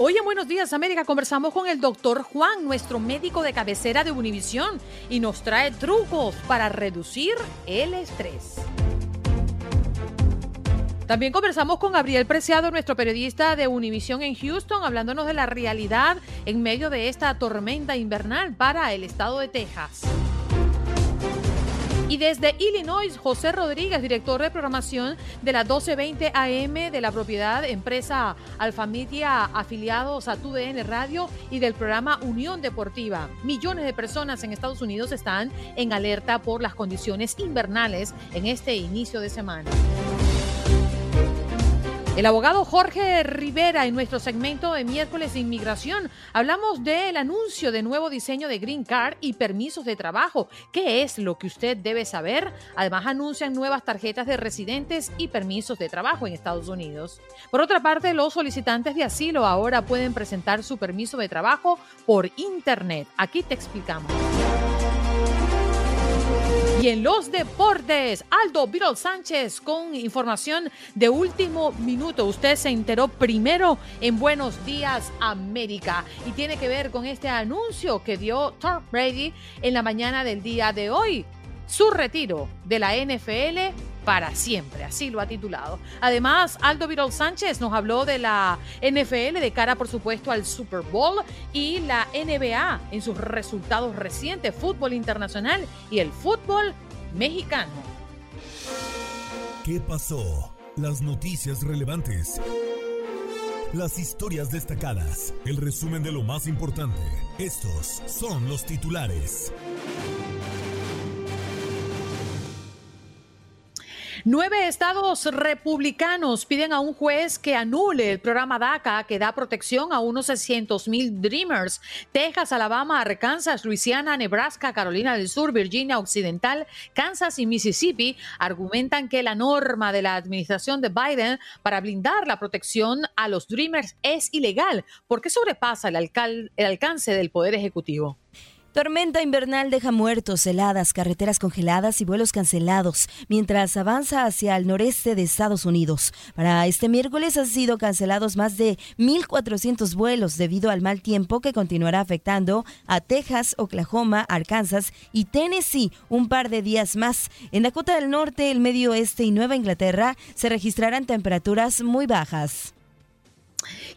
Hoy en Buenos Días América conversamos con el doctor Juan, nuestro médico de cabecera de Univisión, y nos trae trucos para reducir el estrés. También conversamos con Gabriel Preciado, nuestro periodista de Univisión en Houston, hablándonos de la realidad en medio de esta tormenta invernal para el estado de Texas. Y desde Illinois, José Rodríguez, director de programación de la 1220 AM de la propiedad empresa Alfamidia, afiliados a TUDN Radio y del programa Unión Deportiva. Millones de personas en Estados Unidos están en alerta por las condiciones invernales en este inicio de semana. El abogado Jorge Rivera en nuestro segmento de miércoles de inmigración hablamos del anuncio de nuevo diseño de Green Card y permisos de trabajo. ¿Qué es lo que usted debe saber? Además anuncian nuevas tarjetas de residentes y permisos de trabajo en Estados Unidos. Por otra parte, los solicitantes de asilo ahora pueden presentar su permiso de trabajo por Internet. Aquí te explicamos. Y en los deportes, Aldo Viral Sánchez con información de último minuto. Usted se enteró primero en Buenos Días América y tiene que ver con este anuncio que dio Tom Brady en la mañana del día de hoy. Su retiro de la NFL para siempre, así lo ha titulado. Además, Aldo Viral Sánchez nos habló de la NFL de cara, por supuesto, al Super Bowl y la NBA en sus resultados recientes, fútbol internacional y el fútbol mexicano. ¿Qué pasó? Las noticias relevantes. Las historias destacadas. El resumen de lo más importante. Estos son los titulares. Nueve estados republicanos piden a un juez que anule el programa DACA que da protección a unos 600 mil Dreamers. Texas, Alabama, Arkansas, Luisiana, Nebraska, Carolina del Sur, Virginia Occidental, Kansas y Mississippi argumentan que la norma de la administración de Biden para blindar la protección a los Dreamers es ilegal porque sobrepasa el, el alcance del Poder Ejecutivo. Tormenta invernal deja muertos, heladas, carreteras congeladas y vuelos cancelados mientras avanza hacia el noreste de Estados Unidos. Para este miércoles han sido cancelados más de 1.400 vuelos debido al mal tiempo que continuará afectando a Texas, Oklahoma, Arkansas y Tennessee un par de días más. En Dakota del Norte, el Medio Oeste y Nueva Inglaterra se registrarán temperaturas muy bajas.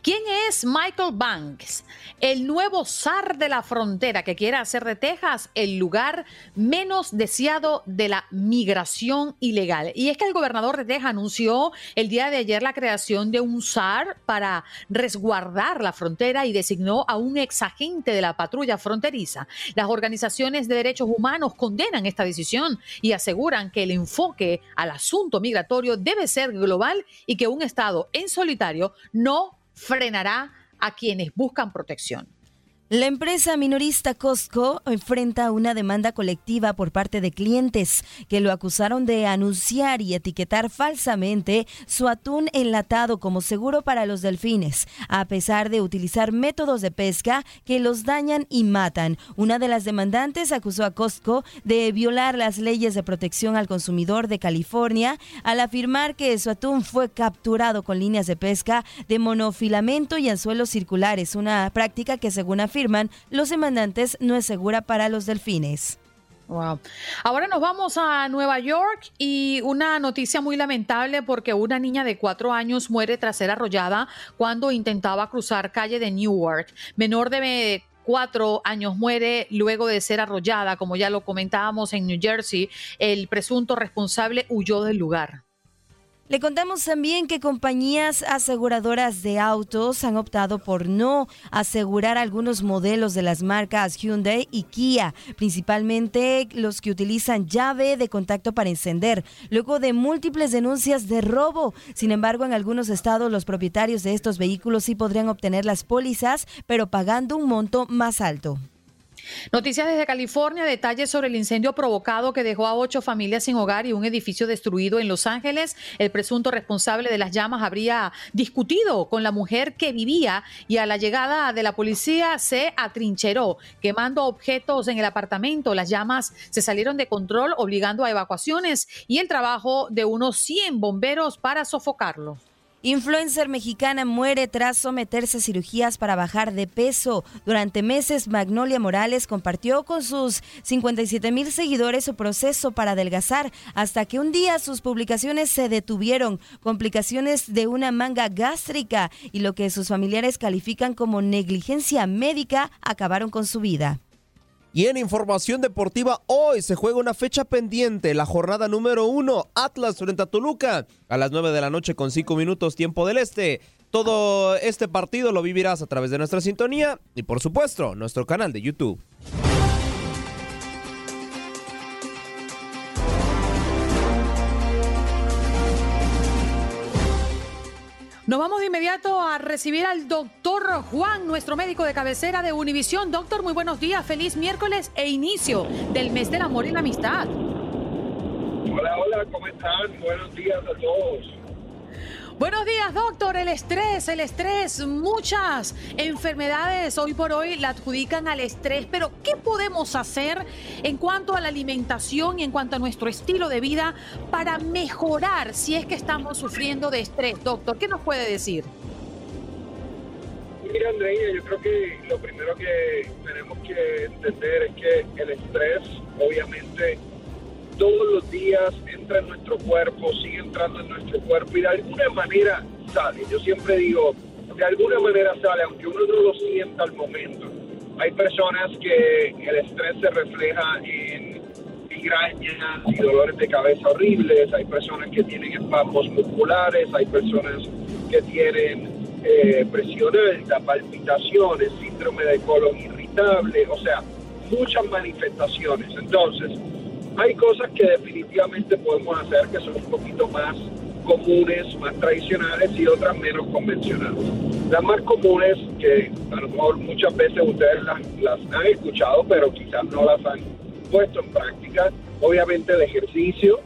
¿Quién es Michael Banks? El nuevo zar de la frontera que quiere hacer de Texas el lugar menos deseado de la migración ilegal. Y es que el gobernador de Texas anunció el día de ayer la creación de un zar para resguardar la frontera y designó a un exagente de la patrulla fronteriza. Las organizaciones de derechos humanos condenan esta decisión y aseguran que el enfoque al asunto migratorio debe ser global y que un Estado en solitario no frenará a quienes buscan protección. La empresa minorista Costco enfrenta una demanda colectiva por parte de clientes que lo acusaron de anunciar y etiquetar falsamente su atún enlatado como seguro para los delfines, a pesar de utilizar métodos de pesca que los dañan y matan. Una de las demandantes acusó a Costco de violar las leyes de protección al consumidor de California al afirmar que su atún fue capturado con líneas de pesca de monofilamento y anzuelos circulares, una práctica que según afirma los demandantes no es segura para los delfines. Wow. Ahora nos vamos a Nueva York y una noticia muy lamentable porque una niña de cuatro años muere tras ser arrollada cuando intentaba cruzar calle de Newark. Menor de cuatro años muere luego de ser arrollada, como ya lo comentábamos en New Jersey. El presunto responsable huyó del lugar. Le contamos también que compañías aseguradoras de autos han optado por no asegurar algunos modelos de las marcas Hyundai y Kia, principalmente los que utilizan llave de contacto para encender, luego de múltiples denuncias de robo. Sin embargo, en algunos estados los propietarios de estos vehículos sí podrían obtener las pólizas, pero pagando un monto más alto. Noticias desde California, detalles sobre el incendio provocado que dejó a ocho familias sin hogar y un edificio destruido en Los Ángeles. El presunto responsable de las llamas habría discutido con la mujer que vivía y a la llegada de la policía se atrincheró, quemando objetos en el apartamento. Las llamas se salieron de control, obligando a evacuaciones y el trabajo de unos 100 bomberos para sofocarlo. Influencer mexicana muere tras someterse a cirugías para bajar de peso. Durante meses, Magnolia Morales compartió con sus 57 mil seguidores su proceso para adelgazar, hasta que un día sus publicaciones se detuvieron. Complicaciones de una manga gástrica y lo que sus familiares califican como negligencia médica acabaron con su vida. Y en información deportiva, hoy se juega una fecha pendiente, la jornada número uno, Atlas frente a Toluca, a las 9 de la noche con 5 minutos tiempo del este. Todo este partido lo vivirás a través de nuestra sintonía y por supuesto nuestro canal de YouTube. Nos vamos de inmediato a recibir al doctor Juan, nuestro médico de cabecera de Univisión. Doctor, muy buenos días, feliz miércoles e inicio del mes del amor y la amistad. Hola, hola, ¿cómo están? Buenos días a todos. Buenos días, doctor. El estrés, el estrés, muchas enfermedades hoy por hoy la adjudican al estrés, pero ¿qué podemos hacer en cuanto a la alimentación y en cuanto a nuestro estilo de vida para mejorar si es que estamos sufriendo de estrés, doctor? ¿Qué nos puede decir? Mira, Andrea, yo creo que lo primero que tenemos que entender es que el estrés, obviamente, todos los días entra en nuestro cuerpo, sigue entrando en nuestro cuerpo y de alguna manera sale. Yo siempre digo, de alguna manera sale, aunque uno no lo sienta al momento. Hay personas que el estrés se refleja en migrañas y dolores de cabeza horribles, hay personas que tienen espasmos musculares, hay personas que tienen eh, presión alta, palpitaciones, síndrome de colon irritable, o sea, muchas manifestaciones. Entonces, hay cosas que definitivamente podemos hacer que son un poquito más comunes, más tradicionales y otras menos convencionales. Las más comunes, que a lo mejor muchas veces ustedes las, han escuchado, pero quizás no las han puesto en práctica, obviamente el ejercicio.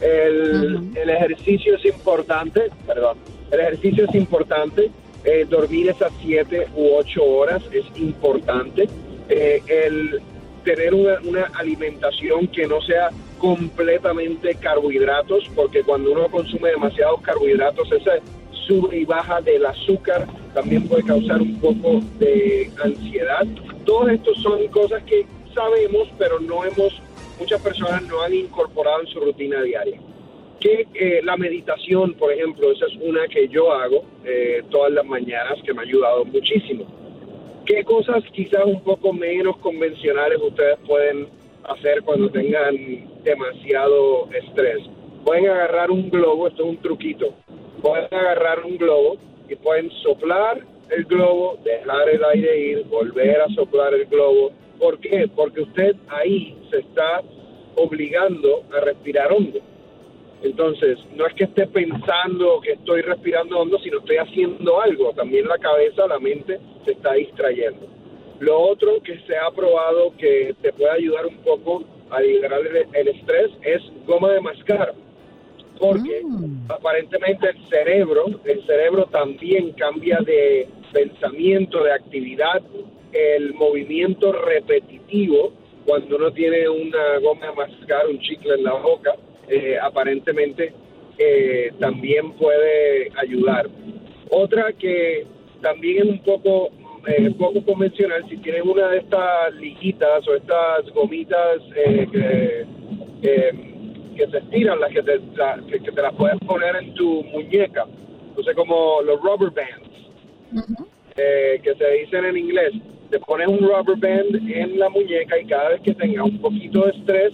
El, ejercicio es importante, perdón, el ejercicio es importante. Eh, dormir esas siete u ocho horas es importante. Eh, el tener una, alimentación que no sea completamente carbohidratos, porque cuando uno consume demasiados carbohidratos, esa sube y baja del azúcar también puede causar un poco de ansiedad. Todos estos son cosas que sabemos, pero no hemos, muchas personas no han incorporado en su rutina diaria. Que eh, la meditación, por ejemplo, esa es una que yo hago eh, todas las mañanas que me ha ayudado muchísimo ¿Qué cosas quizás un poco menos convencionales ustedes pueden hacer cuando tengan demasiado estrés? Pueden agarrar un globo, esto es un truquito, pueden agarrar un globo y pueden soplar el globo, dejar el aire ir, volver a soplar el globo. ¿Por qué? Porque usted ahí se está obligando a respirar hondo. Entonces, no es que esté pensando que estoy respirando hondo, sino estoy haciendo algo. También la cabeza, la mente se está distrayendo. Lo otro que se ha probado que te puede ayudar un poco a liberar el, estrés es goma de mascar. Porque mm. aparentemente el cerebro, el cerebro también cambia de pensamiento, de actividad, el movimiento repetitivo cuando uno tiene una goma de mascar, un chicle en la boca eh, aparentemente eh, también puede ayudar. Otra que también es un poco eh, poco convencional, si tienes una de estas liguitas o estas gomitas que, se estiran, las que te, que, te las puedes poner en tu muñeca, sé, como los rubber bands, que se dicen en inglés. te pones un rubber band en la muñeca y cada vez que tengas un poquito de estrés,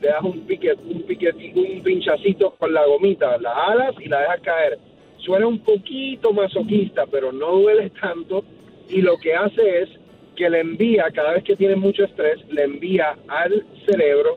te das un piquet, un piquetito, un pinchacito con la gomita, la alas y la dejas caer. Suena un poquito masoquista, pero no duele tanto y lo que hace es que le envía, cada vez que tiene mucho estrés, le envía al cerebro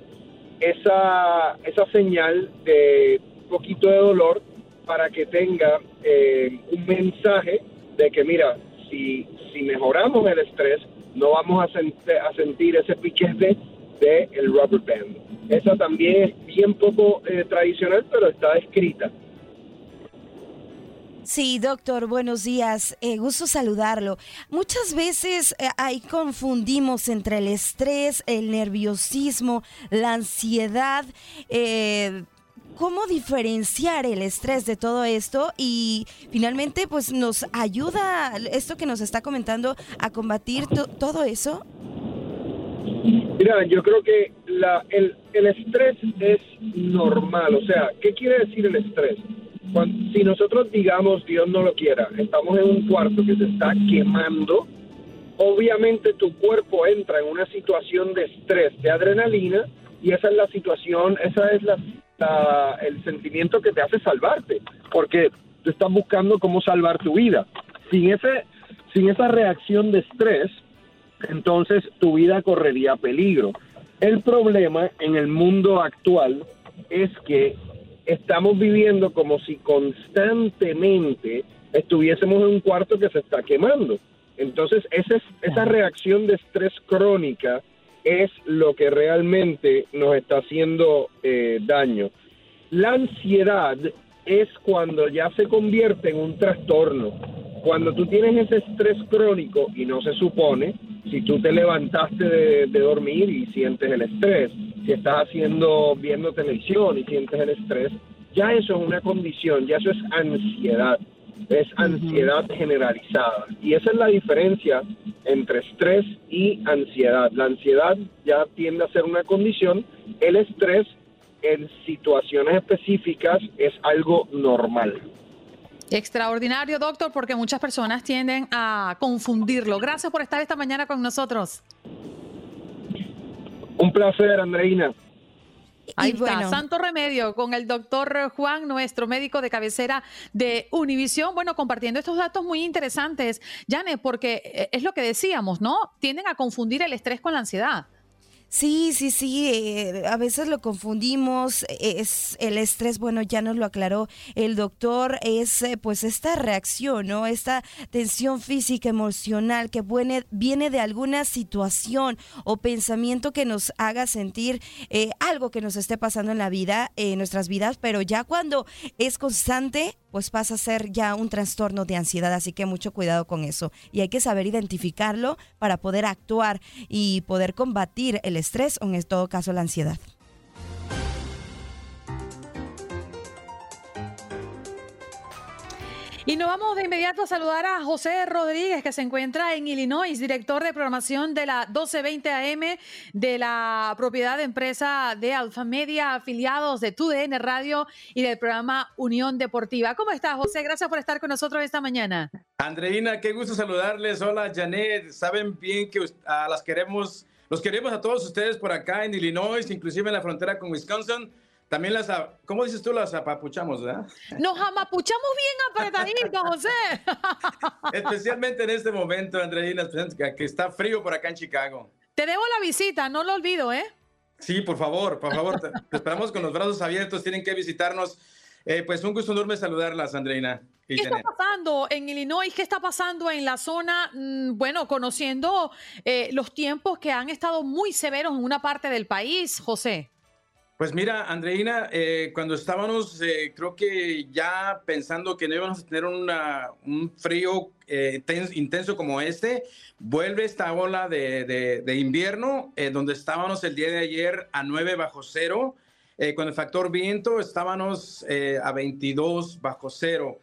esa, esa señal de poquito de dolor para que tenga eh, un mensaje de que, mira, si, si mejoramos el estrés, no vamos a, a sentir ese piquete del el rubber band. Esa también es bien poco eh, tradicional, pero está escrita. Sí, doctor, buenos días. Eh, gusto saludarlo. Muchas veces eh, ahí confundimos entre el estrés, el nerviosismo, la ansiedad. Eh, ¿Cómo diferenciar el estrés de todo esto? Y finalmente, pues nos ayuda esto que nos está comentando a combatir todo eso. Mira, yo creo que la, el, el estrés es normal. O sea, ¿qué quiere decir el estrés? Si nosotros digamos, Dios no lo quiera, estamos en un cuarto que se está quemando, obviamente tu cuerpo entra en una situación de estrés, de adrenalina, y esa es la situación, esa es el sentimiento que te hace salvarte, porque tú estás buscando cómo salvar tu vida. Sin, ese, sin esa reacción de estrés, entonces tu vida correría peligro. El problema en el mundo actual es que estamos viviendo como si constantemente estuviésemos en un cuarto que se está quemando. Entonces, esa, esa reacción de estrés crónica es lo que realmente nos está haciendo eh, daño. La ansiedad es cuando ya se convierte en un trastorno. Cuando tú tienes ese estrés crónico y no se supone, si tú te levantaste de, de dormir y sientes el estrés, si estás haciendo, viendo televisión y sientes el estrés, ya eso es una condición, ya eso es ansiedad, es ansiedad generalizada. Y esa es la diferencia entre estrés y ansiedad. La ansiedad ya tiende a ser una condición, el estrés en situaciones específicas es algo normal. Extraordinario, doctor, porque muchas personas tienden a confundirlo. Gracias por estar esta mañana con nosotros. Un placer, Andreina. Ahí está, Santo Remedio con el doctor Juan, nuestro médico de cabecera de Univisión. Bueno, compartiendo estos datos muy interesantes, Janet, porque eh, es lo que decíamos, ¿no? Tienden a confundir el estrés con la ansiedad. Sí, sí, sí, eh, a veces lo confundimos, es el estrés, bueno, ya nos lo aclaró el doctor, es eh, pues esta reacción, ¿no? Esta tensión física, emocional que viene, de alguna situación o pensamiento que nos haga sentir eh, algo que nos esté pasando en la vida, en nuestras vidas, pero ya cuando es constante, pues pasa a ser ya un trastorno de ansiedad, así que mucho cuidado con eso. Y hay que saber identificarlo para poder actuar y poder combatir el estrés o en todo caso la ansiedad. Y nos vamos de inmediato a saludar a José Rodríguez, que se encuentra en Illinois, director de programación de la 1220 AM de la propiedad de empresa de Alfa Media, afiliados de TUDN Radio y del programa Unión Deportiva. ¿Cómo estás, José? Gracias por estar con nosotros esta mañana. Andreina, qué gusto saludarles. Hola, Janet. Saben bien que a las queremos, los queremos a todos ustedes por acá en Illinois, inclusive en la frontera con Wisconsin. También las, ¿cómo dices tú? Las apapuchamos, ¿verdad? Nos amapuchamos bien apretaditos, José. Especialmente en este momento, Andreina, que está frío por acá en Chicago. Te debo la visita, no lo olvido, ¿eh? Sí, por favor, por favor. Te, esperamos con los brazos abiertos. Tienen que visitarnos. Eh, pues un gusto enorme saludarlas, Andreina. ¿Qué está pasando en Illinois? ¿Qué está pasando en la zona? Mm, bueno, conociendo eh, los tiempos que han estado muy severos en una parte del país, José. Pues mira, Andreina, eh, cuando estábamos, eh, creo que ya pensando que no íbamos a tener un frío eh, intenso como este, vuelve esta ola de, invierno, donde estábamos el día de ayer a 9 bajo cero, con el factor viento estábamos a 22 bajo cero.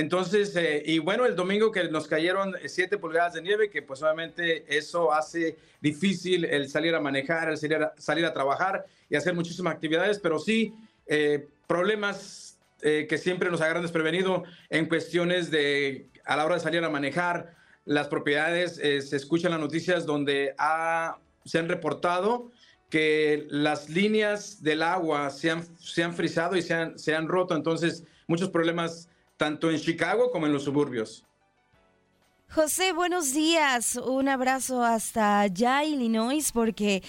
Entonces, eh, y bueno, el domingo que nos cayeron 7 pulgadas de nieve, que pues obviamente eso hace difícil el salir a manejar, el salir a, salir a trabajar y hacer muchísimas actividades, pero sí eh, problemas eh, que siempre nos agarran desprevenido en cuestiones de a la hora de salir a manejar, las propiedades, eh, se escuchan las noticias donde se han reportado que las líneas del agua se han, se han frisado y se han, se han roto. Entonces, muchos problemas tanto en Chicago como en los suburbios. José, buenos días. Un abrazo hasta allá, Illinois, porque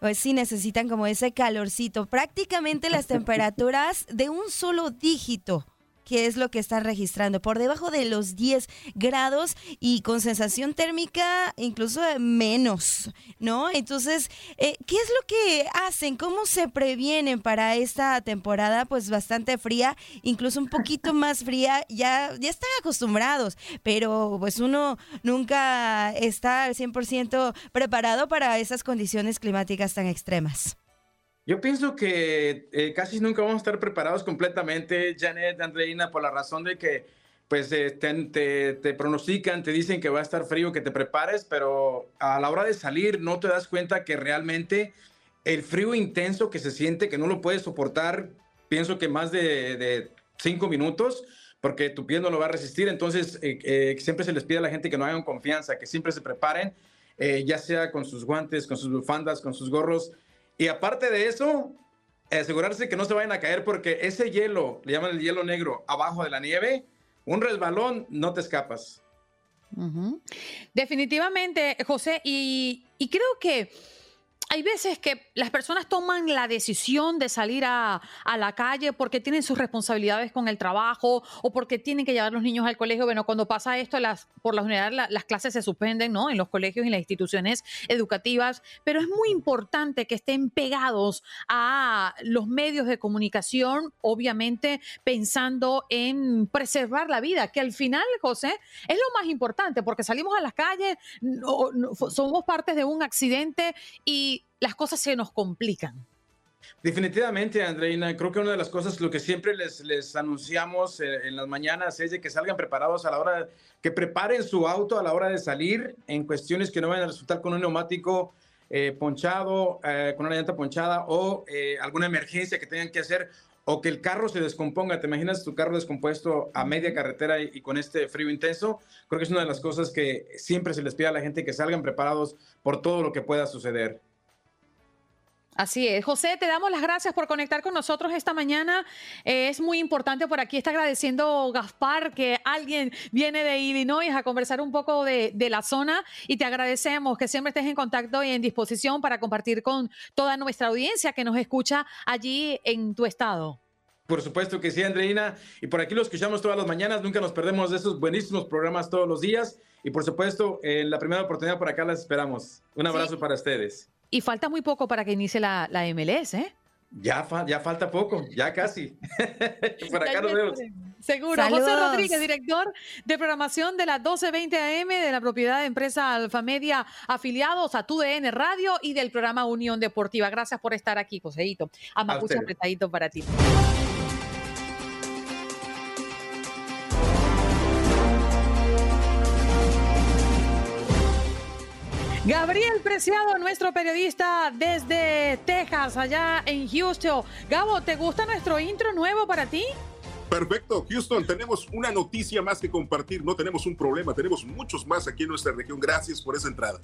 pues sí necesitan como ese calorcito. Prácticamente las temperaturas de un solo dígito qué es lo que están registrando, por debajo de los 10 grados y con sensación térmica incluso menos, ¿no? Entonces, eh, ¿qué es lo que hacen? ¿Cómo se previenen para esta temporada pues bastante fría, incluso un poquito más fría? Ya, ya están acostumbrados, pero pues uno nunca está al 100% preparado para esas condiciones climáticas tan extremas. Yo pienso que eh, casi nunca vamos a estar preparados completamente, Janet, Andreina, por la razón de que pues eh, te, te, pronostican, te dicen que va a estar frío, que te prepares, pero a la hora de salir no te das cuenta que realmente el frío intenso que se siente, que no lo puedes soportar, pienso que más de, de cinco minutos, porque tu piel no lo va a resistir. Entonces, eh, siempre se les pide a la gente que no hagan confianza, que siempre se preparen, ya sea con sus guantes, con sus bufandas, con sus gorros y aparte de eso, asegurarse que no se vayan a caer porque ese hielo, le llaman el hielo negro, abajo de la nieve, un resbalón, no te escapas. Definitivamente, José, y, y creo que hay veces que las personas toman la decisión de salir a, la calle porque tienen sus responsabilidades con el trabajo o porque tienen que llevar a los niños al colegio. Bueno, cuando pasa esto, las, por la general las clases se suspenden, ¿no? En los colegios y las instituciones educativas, pero es muy importante que estén pegados a los medios de comunicación, obviamente pensando en preservar la vida, que al final, José, es lo más importante porque salimos a las calles, somos partes de un accidente y las cosas se nos complican. Definitivamente, Andreina, creo que una de las cosas, lo que siempre les, les anunciamos eh, en las mañanas es de que salgan preparados a la hora, que preparen su auto a la hora de salir en cuestiones que no vayan a resultar con un neumático eh, ponchado, eh, con una llanta ponchada o alguna emergencia que tengan que hacer o que el carro se descomponga. ¿Te imaginas tu carro descompuesto a media carretera y, y, con este frío intenso? Creo que es una de las cosas que siempre se les pide a la gente que salgan preparados por todo lo que pueda suceder. Así es. José, te damos las gracias por conectar con nosotros esta mañana. Eh, es muy importante por aquí, está agradeciendo Gaspar que alguien viene de Illinois a conversar un poco de, la zona y te agradecemos que siempre estés en contacto y en disposición para compartir con toda nuestra audiencia que nos escucha allí en tu estado. Por supuesto que sí, Andreina. Y por aquí lo escuchamos todas las mañanas. Nunca nos perdemos de esos buenísimos programas todos los días. Y por supuesto, en la primera oportunidad por acá las esperamos. Un abrazo para ustedes. Y falta muy poco para que inicie la, la MLS, ¿eh? Ya, ya falta poco, ya casi. Por acá nos vemos. Seguro. José Rodríguez, director de programación de la 1220 AM de la propiedad de empresa Alfamedia, afiliados a TUDN Radio y del programa Unión Deportiva. Gracias por estar aquí, Joseito. A Mapuche apretadito para ti. Gabriel Preciado, nuestro periodista desde Texas, allá en Houston. Gabo, ¿te gusta nuestro intro nuevo para ti? Perfecto, Houston, tenemos una noticia más que compartir, no tenemos un problema, tenemos muchos más aquí en nuestra región. Gracias por esa entrada.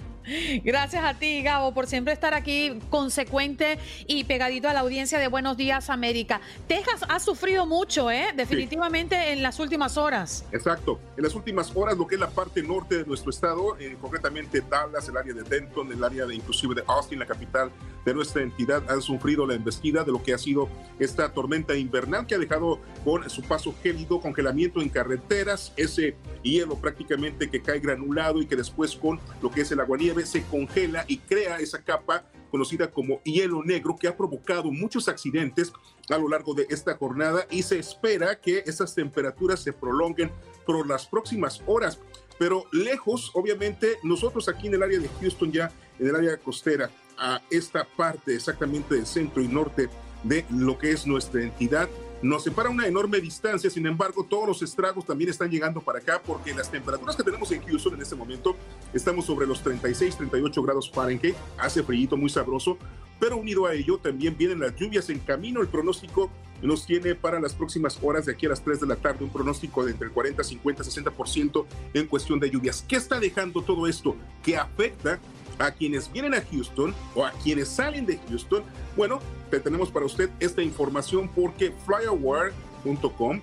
Gracias a ti, Gabo, por siempre estar aquí consecuente y pegadito a la audiencia de Buenos Días América. Texas ha sufrido mucho, ¿eh? Definitivamente en las últimas horas. Exacto, en las últimas horas lo que es la parte norte de nuestro estado, eh, concretamente Dallas, el área de Denton, el área de inclusive de Austin, la capital de nuestra entidad, han sufrido la embestida de lo que ha sido esta tormenta invernal que ha dejado con su paso gélido, congelamiento en carreteras, ese hielo prácticamente que cae granulado y que después con lo que es el aguanieve se congela y crea esa capa conocida como hielo negro que ha provocado muchos accidentes a lo largo de esta jornada y se espera que esas temperaturas se prolonguen por las próximas horas. Pero lejos, obviamente, nosotros aquí en el área de Houston, ya en el área costera, a esta parte exactamente del centro y norte de lo que es nuestra entidad, nos separa una enorme distancia, sin embargo, todos los estragos también están llegando para acá porque las temperaturas que tenemos en Houston en este momento estamos sobre los 36, 38 grados Fahrenheit, hace frío muy sabroso, pero unido a ello también vienen las lluvias en camino. El pronóstico nos tiene para las próximas horas de aquí a las 3 de la tarde un pronóstico de entre el 40, 50, 60% en cuestión de lluvias. ¿Qué está dejando todo esto que afecta a quienes vienen a Houston o a quienes salen de Houston? Bueno, tenemos para usted esta información porque FlyAware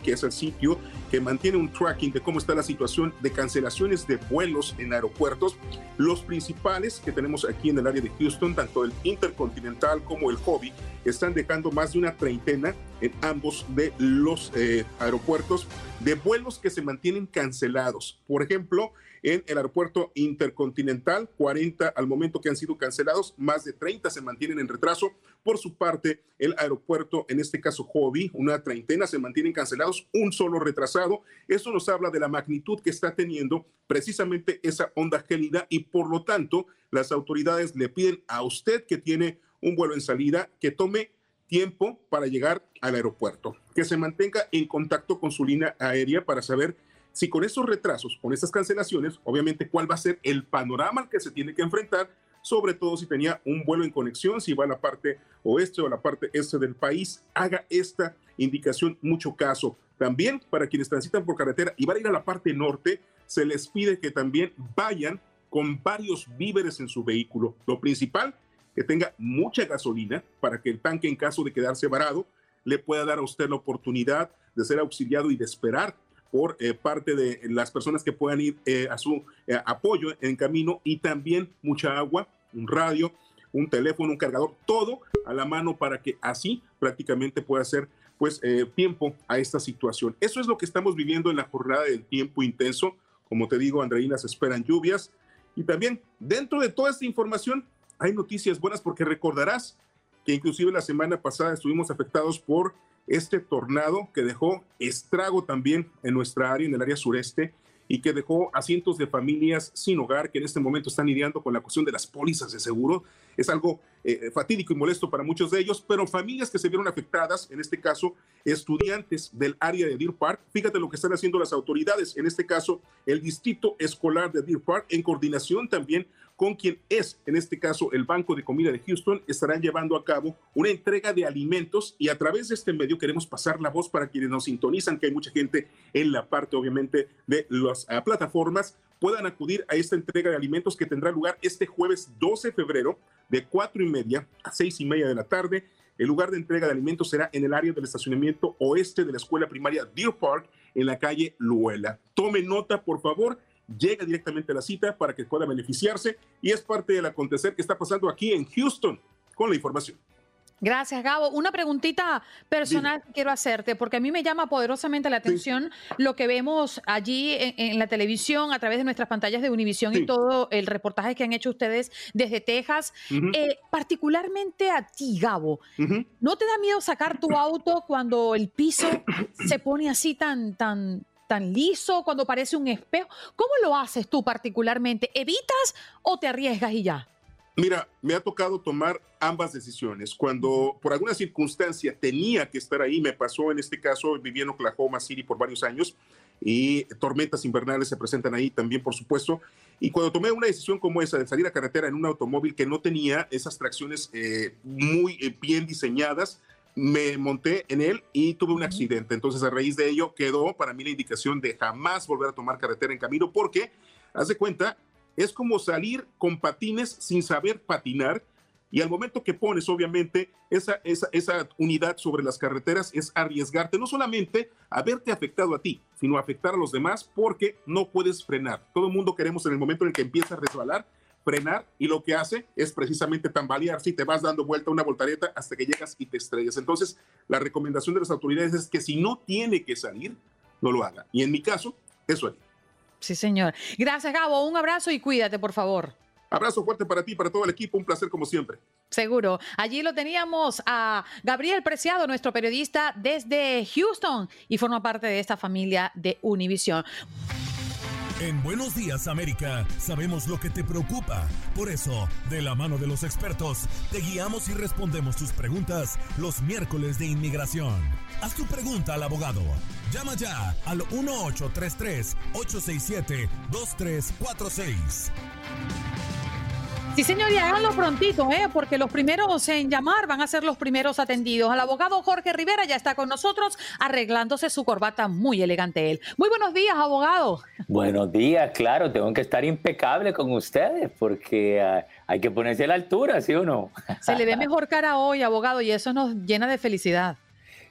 que es el sitio que mantiene un tracking de cómo está la situación de cancelaciones de vuelos en aeropuertos. Los principales que tenemos aquí en el área de Houston, tanto el Intercontinental como el Hobby, están dejando más de una treintena en ambos de los eh, aeropuertos de vuelos que se mantienen cancelados. Por ejemplo, en el aeropuerto intercontinental, 40 al momento que han sido cancelados, más de 30 se mantienen en retraso. Por su parte, el aeropuerto, en este caso Hobby, una treintena se mantienen cancelados, un solo retrasado. Eso nos habla de la magnitud que está teniendo precisamente esa onda gélida y por lo tanto las autoridades le piden a usted que tiene un vuelo en salida que tome tiempo para llegar al aeropuerto, que se mantenga en contacto con su línea aérea para saber si con esos retrasos, con esas cancelaciones, obviamente cuál va a ser el panorama al que se tiene que enfrentar, sobre todo si tenía un vuelo en conexión, si va a la parte oeste o a la parte este del país, haga esta indicación mucho caso. También para quienes transitan por carretera y van a ir a la parte norte, se les pide que también vayan con varios víveres en su vehículo. Lo principal, que tenga mucha gasolina para que el tanque en caso de quedarse varado le pueda dar a usted la oportunidad de ser auxiliado y de esperar por eh, parte de las personas que puedan ir eh, a su eh, apoyo en camino y también mucha agua, un radio, un teléfono, un cargador, todo a la mano para que así prácticamente pueda hacer pues tiempo a esta situación. Eso es lo que estamos viviendo en la jornada del tiempo intenso. Como te digo, Andreina, se esperan lluvias. Y también dentro de toda esta información hay noticias buenas porque recordarás que inclusive la semana pasada estuvimos afectados por este tornado que dejó estrago también en nuestra área, en el área sureste, y que dejó a cientos de familias sin hogar que en este momento están lidiando con la cuestión de las pólizas de seguro. Es algo eh, fatídico y molesto para muchos de ellos, pero familias que se vieron afectadas, en este caso estudiantes del área de Deer Park, fíjate lo que están haciendo las autoridades, en este caso el distrito escolar de Deer Park, en coordinación también con quien es, en este caso, el Banco de Comida de Houston, estarán llevando a cabo una entrega de alimentos y a través de este medio queremos pasar la voz para quienes nos sintonizan, que hay mucha gente en la parte, obviamente, de las ah, plataformas, puedan acudir a esta entrega de alimentos que tendrá lugar este jueves 12 de febrero de 4 y media a 6 y media de la tarde. El lugar de entrega de alimentos será en el área del estacionamiento oeste de la escuela primaria Deer Park, en la calle Luela. Tome nota, por favor, llega directamente a la cita para que pueda beneficiarse y es parte del acontecer que está pasando aquí en Houston con la información. Gracias, Gabo. Una preguntita personal que quiero hacerte, porque a mí me llama poderosamente la atención lo que vemos allí en, la televisión, a través de nuestras pantallas de Univisión y todo el reportaje que han hecho ustedes desde Texas. Eh, particularmente a ti, Gabo, ¿no te da miedo sacar tu auto cuando el piso se pone así tan, tan, tan liso, cuando parece un espejo. ¿Cómo lo haces tú particularmente? ¿Evitas o te arriesgas y ya? Mira, me ha tocado tomar ambas decisiones. Cuando por alguna circunstancia tenía que estar ahí, me pasó en este caso, viví en Oklahoma City por varios años y tormentas invernales se presentan ahí también, por supuesto. Y cuando tomé una decisión como esa de salir a carretera en un automóvil que no tenía esas tracciones eh, muy eh, bien diseñadas, me monté en él y tuve un accidente. Entonces, a raíz de ello, quedó para mí la indicación de jamás volver a tomar carretera en camino, porque, haz de cuenta, es como salir con patines sin saber patinar. Y al momento que pones, obviamente, esa, esa, unidad sobre las carreteras es arriesgarte no solamente a verte afectado a ti, sino a afectar a los demás porque no puedes frenar. Todo el mundo queremos en el momento en el que empieza a resbalar, frenar y lo que hace es precisamente tambalear, si te vas dando vuelta una voltareta hasta que llegas y te estrellas. Entonces, la recomendación de las autoridades es que si no tiene que salir, no lo haga. Y en mi caso, eso haría. Sí, señor. Gracias, Gabo. Un abrazo y cuídate, por favor. Abrazo fuerte para ti, para todo el equipo. Un placer como siempre. Seguro. Allí lo teníamos a Gabriel Preciado, nuestro periodista desde Houston y forma parte de esta familia de Univision. En Buenos Días América sabemos lo que te preocupa. Por eso, de la mano de los expertos, te guiamos y respondemos tus preguntas los miércoles de inmigración. Haz tu pregunta al abogado. Llama ya al 1833-867-2346. Sí, señor, y háganlo prontito, ¿eh? porque los primeros en llamar van a ser los primeros atendidos. El abogado Jorge Rivera ya está con nosotros arreglándose su corbata muy elegante él. Muy buenos días, abogado. Buenos días, claro, tengo que estar impecable con ustedes porque uh, hay que ponerse a la altura, ¿sí o no? Se le ve mejor cara hoy, abogado, y eso nos llena de felicidad.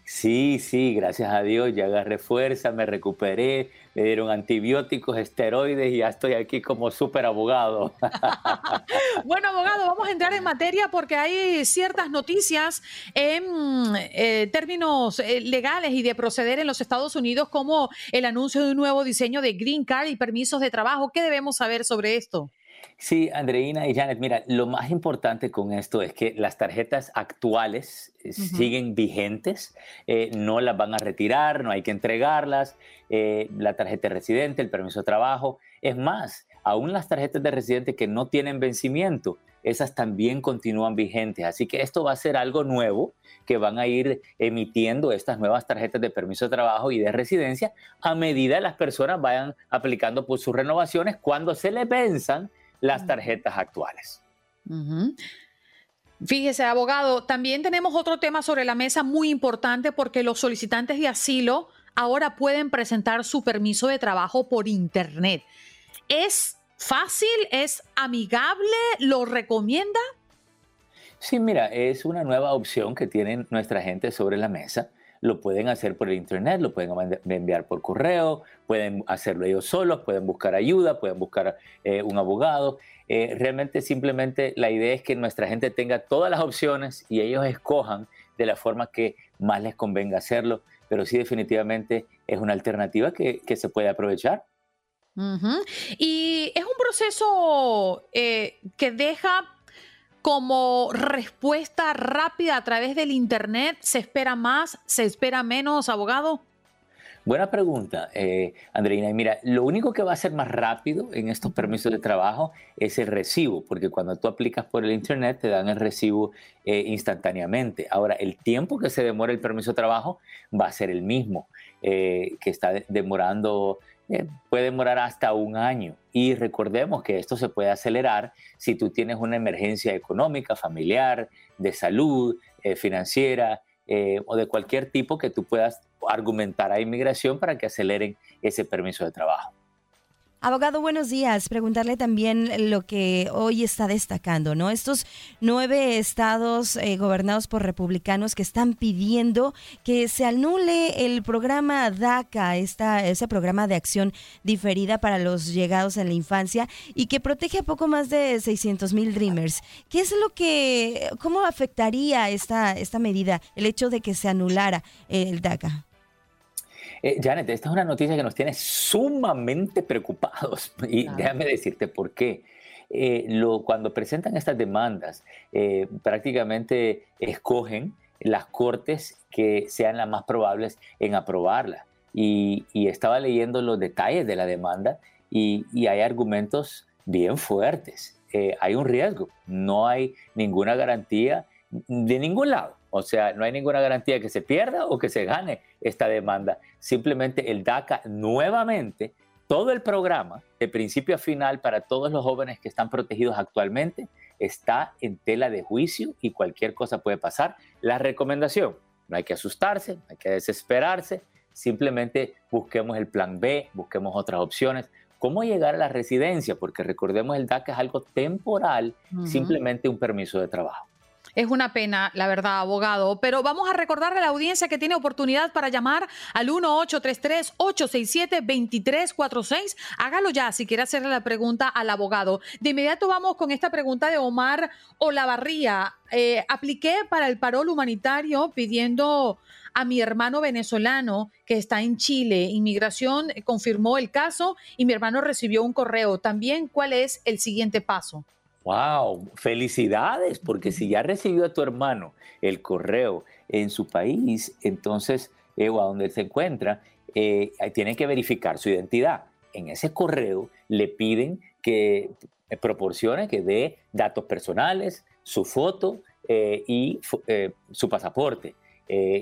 Sí, sí, gracias a Dios ya agarré fuerza, me recuperé, me dieron antibióticos, esteroides y ya estoy aquí como súper abogado. bueno, abogado, vamos a entrar en materia porque hay ciertas noticias en eh, términos eh, legales y de proceder en los Estados Unidos como el anuncio de un nuevo diseño de Green Card y permisos de trabajo. ¿Qué debemos saber sobre esto? Sí, Andreina y Janet, mira, lo más importante con esto es que las tarjetas actuales uh -huh. siguen vigentes, eh, no las van a retirar, no hay que entregarlas, eh, la tarjeta de residente, el permiso de trabajo, es más, aún las tarjetas de residente que no tienen vencimiento, esas también continúan vigentes, así que esto va a ser algo nuevo que van a ir emitiendo estas nuevas tarjetas de permiso de trabajo y de residencia a medida que las personas vayan aplicando por sus renovaciones. Cuando se les venzan las tarjetas actuales. Uh -huh. Fíjese, abogado, también tenemos otro tema sobre la mesa muy importante porque los solicitantes de asilo ahora pueden presentar su permiso de trabajo por Internet. ¿Es fácil? ¿Es amigable? ¿Lo recomienda? Sí, mira, es una nueva opción que tienen nuestra gente sobre la mesa. Lo pueden hacer por el internet, lo pueden enviar por correo, pueden hacerlo ellos solos, pueden buscar ayuda, pueden buscar eh, un abogado. Eh, realmente simplemente la idea es que nuestra gente tenga todas las opciones y ellos escojan de la forma que más les convenga hacerlo, pero sí definitivamente es una alternativa que, que se puede aprovechar. Y es un proceso eh, que deja como respuesta rápida a través del Internet? ¿Se espera más? ¿Se espera menos, abogado? Buena pregunta, eh, Andreina. Y mira, lo único que va a ser más rápido en estos permisos de trabajo es el recibo, porque cuando tú aplicas por el Internet te dan el recibo eh, instantáneamente. Ahora, el tiempo que se demora el permiso de trabajo va a ser el mismo, eh, que está demorando puede demorar hasta un año. Y recordemos que esto se puede acelerar si tú tienes una emergencia económica, familiar, de salud, eh, financiera eh, o de cualquier tipo que tú puedas argumentar a inmigración para que aceleren ese permiso de trabajo. Abogado, buenos días. Preguntarle también lo que hoy está destacando, ¿no? Estos nueve estados eh, gobernados por republicanos que están pidiendo que se anule el programa DACA, esta, ese programa de acción diferida para los llegados en la infancia y que protege a poco más de 600 mil Dreamers. ¿Qué es lo que, cómo afectaría esta, esta medida, el hecho de que se anulara el DACA? Eh, Janet, esta es una noticia que nos tiene sumamente preocupados y claro. déjame decirte por qué. Eh, lo, cuando presentan estas demandas, eh, prácticamente escogen las cortes que sean las más probables en aprobarla. Y, y estaba leyendo los detalles de la demanda y, y hay argumentos bien fuertes. Hay un riesgo, no hay ninguna garantía de ningún lado. O sea, no hay ninguna garantía que se pierda o que se gane esta demanda. Simplemente el DACA nuevamente, todo el programa, de principio a final, para todos los jóvenes que están protegidos actualmente, está en tela de juicio y cualquier cosa puede pasar. La recomendación, no hay que asustarse, no hay que desesperarse, simplemente busquemos el plan B, busquemos otras opciones. ¿Cómo llegar a la residencia? Porque recordemos, el DACA es algo temporal, uh -huh. simplemente un permiso de trabajo. Es una pena, la verdad, abogado, pero vamos a recordarle a la audiencia que tiene oportunidad para llamar al 1-833-867-2346. Hágalo ya si quiere hacerle la pregunta al abogado. De inmediato vamos con esta pregunta de Omar Olavarría. Eh, apliqué para el parol humanitario pidiendo a mi hermano venezolano que está en Chile. Inmigración confirmó el caso y mi hermano recibió un correo. También, ¿cuál es el siguiente paso? Wow, felicidades, porque si ya recibió a tu hermano el correo en su país, entonces, eh, o a donde se encuentra, eh, tiene que verificar su identidad. En ese correo le piden que proporcione, que dé datos personales, su foto eh, y eh, su pasaporte.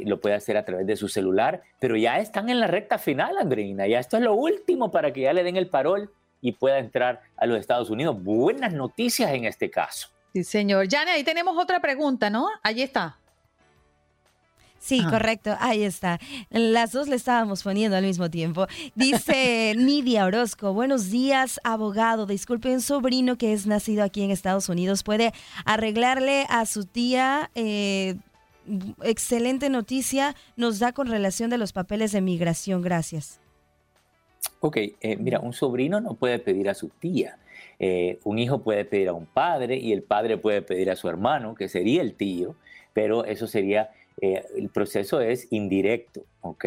lo puede hacer a través de su celular, pero ya están en la recta final, Andreina. Ya esto es lo último para que ya le den el parol y pueda entrar a los Estados Unidos. Buenas noticias en este caso. Sí, señor. Jane, ahí tenemos otra pregunta, ¿no? Allí está. Sí, Ah. correcto, ahí está. Las dos le estábamos poniendo al mismo tiempo. Dice Nidia Orozco, buenos días, abogado. Disculpe, un sobrino que es nacido aquí en Estados Unidos puede arreglarle a su tía. eh, excelente noticia nos da con relación de los papeles de migración. Gracias. Ok, eh, mira, un sobrino no puede pedir a su tía. Eh, un hijo puede pedir a un padre y el padre puede pedir a su hermano, que sería el tío, pero eso sería, eh, el proceso es indirecto, ¿ok?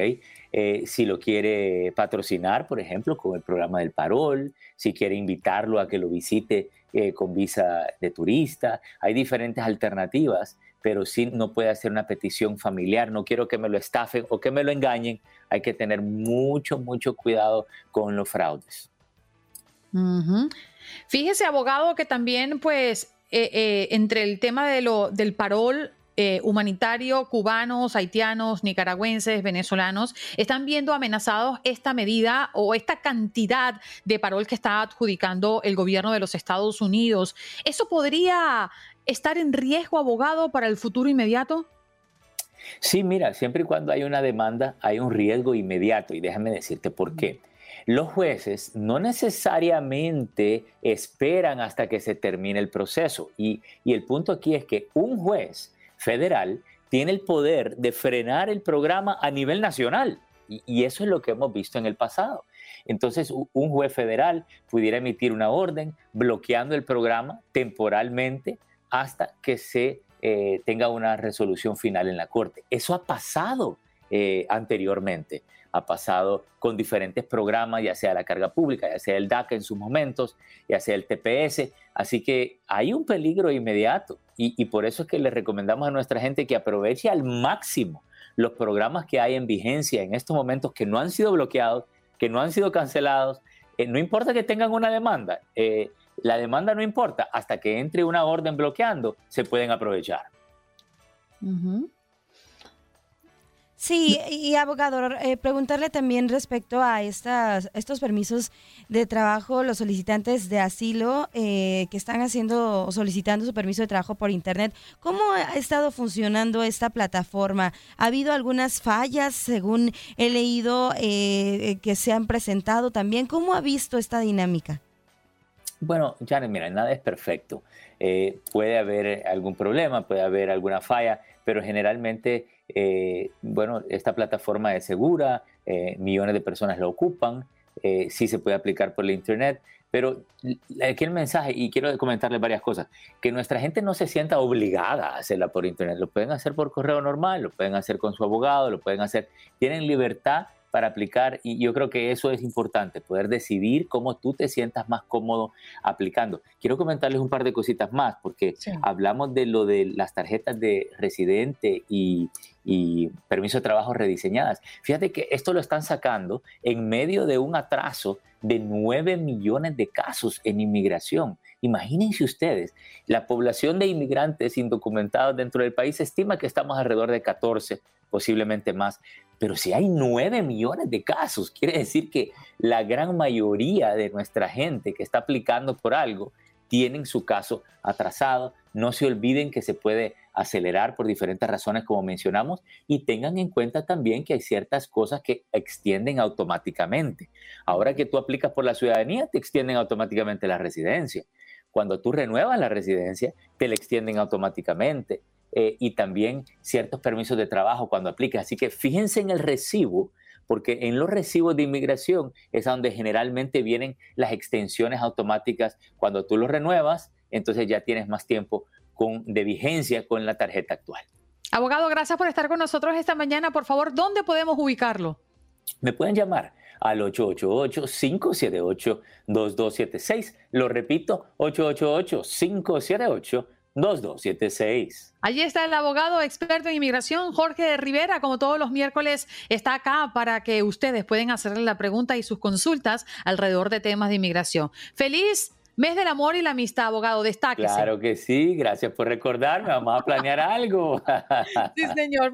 Eh, si lo quiere patrocinar, por ejemplo, con el programa del Parol, si quiere invitarlo a que lo visite con visa de turista, hay diferentes alternativas, pero sí no puede hacer una petición familiar, no quiero que me lo estafen o que me lo engañen, hay que tener mucho, mucho cuidado con los fraudes. Fíjese, abogado, que también, pues, eh, eh, entre el tema de lo, del parol eh, humanitario, cubanos, haitianos, nicaragüenses, venezolanos, están viendo amenazados esta medida o esta cantidad de parol que está adjudicando el gobierno de los Estados Unidos. ¿Eso podría estar en riesgo, abogado, para el futuro inmediato? Sí, mira, siempre y cuando hay una demanda hay un riesgo inmediato y déjame decirte por qué. Los jueces no necesariamente esperan hasta que se termine el proceso y, y el punto aquí es que un juez federal tiene el poder de frenar el programa a nivel nacional y, eso es lo que hemos visto en el pasado. Entonces, un juez federal pudiera emitir una orden bloqueando el programa temporalmente hasta que se eh, tenga una resolución final en la Corte. Eso ha pasado eh, anteriormente, ha pasado con diferentes programas, ya sea la carga pública, ya sea el DACA en sus momentos, ya sea el TPS, así que hay un peligro inmediato. Y, por eso es que le recomendamos a nuestra gente que aproveche al máximo los programas que hay en vigencia en estos momentos que no han sido bloqueados, que no han sido cancelados, eh, no importa que tengan una demanda, la demanda no importa, hasta que entre una orden bloqueando, se pueden aprovechar. Sí, y abogado, eh, preguntarle también respecto a estas, estos permisos de trabajo, los solicitantes de asilo eh, que están haciendo o solicitando su permiso de trabajo por internet, ¿cómo ha estado funcionando esta plataforma? ¿Ha habido algunas fallas, según he leído, eh, que se han presentado también? ¿Cómo ha visto esta dinámica? Bueno, Janet, mira, nada es perfecto. Eh, puede haber algún problema, puede haber alguna falla, pero generalmente, eh, bueno, esta plataforma es segura, eh, millones de personas la ocupan, sí se puede aplicar por la internet, pero aquí el mensaje, y quiero comentarles varias cosas, que nuestra gente no se sienta obligada a hacerla por internet, lo pueden hacer por correo normal, lo pueden hacer con su abogado, lo pueden hacer, tienen libertad para aplicar y yo creo que eso es importante, poder decidir cómo tú te sientas más cómodo aplicando. Quiero comentarles un par de cositas más porque hablamos de lo de las tarjetas de residente y, y permiso de trabajo rediseñadas. Fíjate que esto lo están sacando en medio de un atraso de 9 millones de casos en inmigración. Imagínense ustedes, la población de inmigrantes indocumentados dentro del país se estima que estamos alrededor de 14, posiblemente más. Pero si hay 9 millones de casos, quiere decir que la gran mayoría de nuestra gente que está aplicando por algo tienen su caso atrasado. No se olviden que se puede acelerar por diferentes razones, como mencionamos, y tengan en cuenta también que hay ciertas cosas que extienden automáticamente. Ahora que tú aplicas por la ciudadanía, te extienden automáticamente la residencia. Cuando tú renuevas la residencia, te la extienden automáticamente. Eh, y también ciertos permisos de trabajo cuando aplicas. Así que fíjense en el recibo, porque en los recibos de inmigración es a donde generalmente vienen las extensiones automáticas. Cuando tú los renuevas, entonces ya tienes más tiempo con, de vigencia con la tarjeta actual. Abogado, gracias por estar con nosotros esta mañana. Por favor, ¿dónde podemos ubicarlo? Me pueden llamar al 888-578-2276. Lo repito, 888-578-2276. Allí está el abogado experto en inmigración, Jorge Rivera, como todos los miércoles, está acá para que ustedes puedan hacerle la pregunta y sus consultas alrededor de temas de inmigración. Feliz mes del amor y la amistad, abogado, destáquese. Claro que sí, gracias por recordarme, vamos a planear algo. Sí, señor.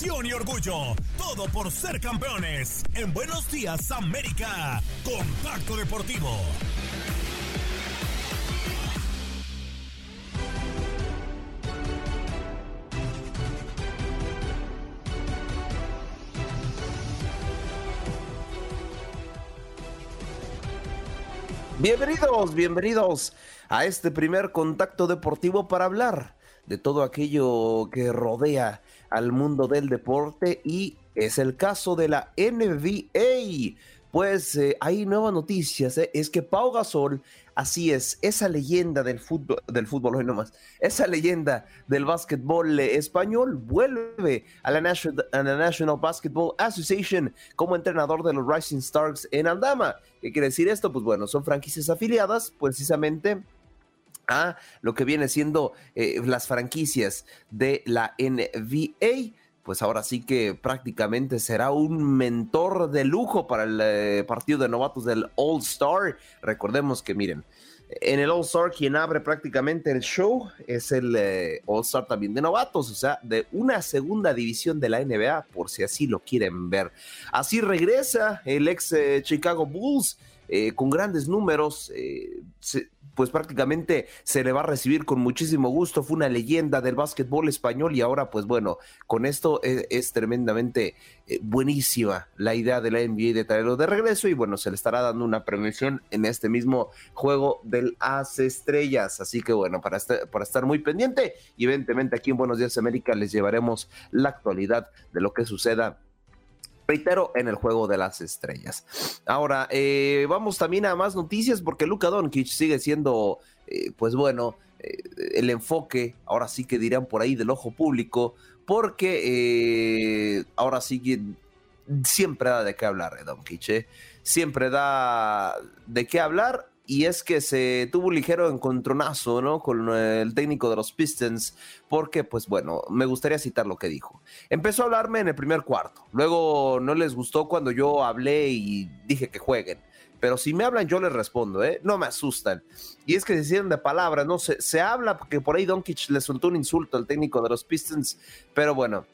Y orgullo. Todo por ser campeones. En Buenos Días América. Contacto Deportivo. Bienvenidos, bienvenidos a este primer contacto deportivo para hablar de todo aquello que rodea al mundo del deporte y es el caso de la NBA. Pues eh, hay nuevas noticias, eh. es que Pau Gasol, así es, esa leyenda del fútbol, del fútbol hoy nomás, esa leyenda del básquetbol eh, español vuelve a la, National, a la National Basketball Association como entrenador de los Rising Stars en Aldama. ¿Qué quiere decir esto? Pues bueno, son franquicias afiliadas precisamente a lo que viene siendo eh, las franquicias de la NBA. Pues ahora sí que prácticamente será un mentor de lujo para el eh, partido de novatos del All Star. Recordemos que miren, en el All Star quien abre prácticamente el show es el eh, All Star también de novatos, o sea, de una segunda división de la NBA, por si así lo quieren ver. Así regresa el ex Chicago Bulls. Eh, con grandes números, eh, pues prácticamente se le va a recibir con muchísimo gusto. Fue una leyenda del básquetbol español y ahora, pues bueno, con esto es, es tremendamente eh, buenísima la idea de la NBA de traerlo de regreso y bueno, se le estará dando una premiación en este mismo juego del As Estrellas. Así que bueno, para estar, para estar muy pendiente y evidentemente aquí en Buenos Días América les llevaremos la actualidad de lo que suceda reitero, en el juego de las estrellas. Ahora, eh, vamos también a más noticias porque Luka Doncic sigue siendo, eh, pues bueno, eh, el enfoque, ahora sí que dirán por ahí, del ojo público, porque ahora sí que siempre da de qué hablar, Doncic, siempre da de qué hablar y es que se tuvo un ligero encontronazo, ¿no? Con el técnico de los Pistons, porque, pues bueno, me gustaría citar lo que dijo. Empezó a hablarme en el primer cuarto, luego no les gustó cuando yo hablé y dije que jueguen. Pero si me hablan, yo les respondo, ¿eh? No me asustan. Y es que se hicieron de palabras, ¿no? Se, se habla porque por ahí Doncic le soltó un insulto al técnico de los Pistons, pero bueno,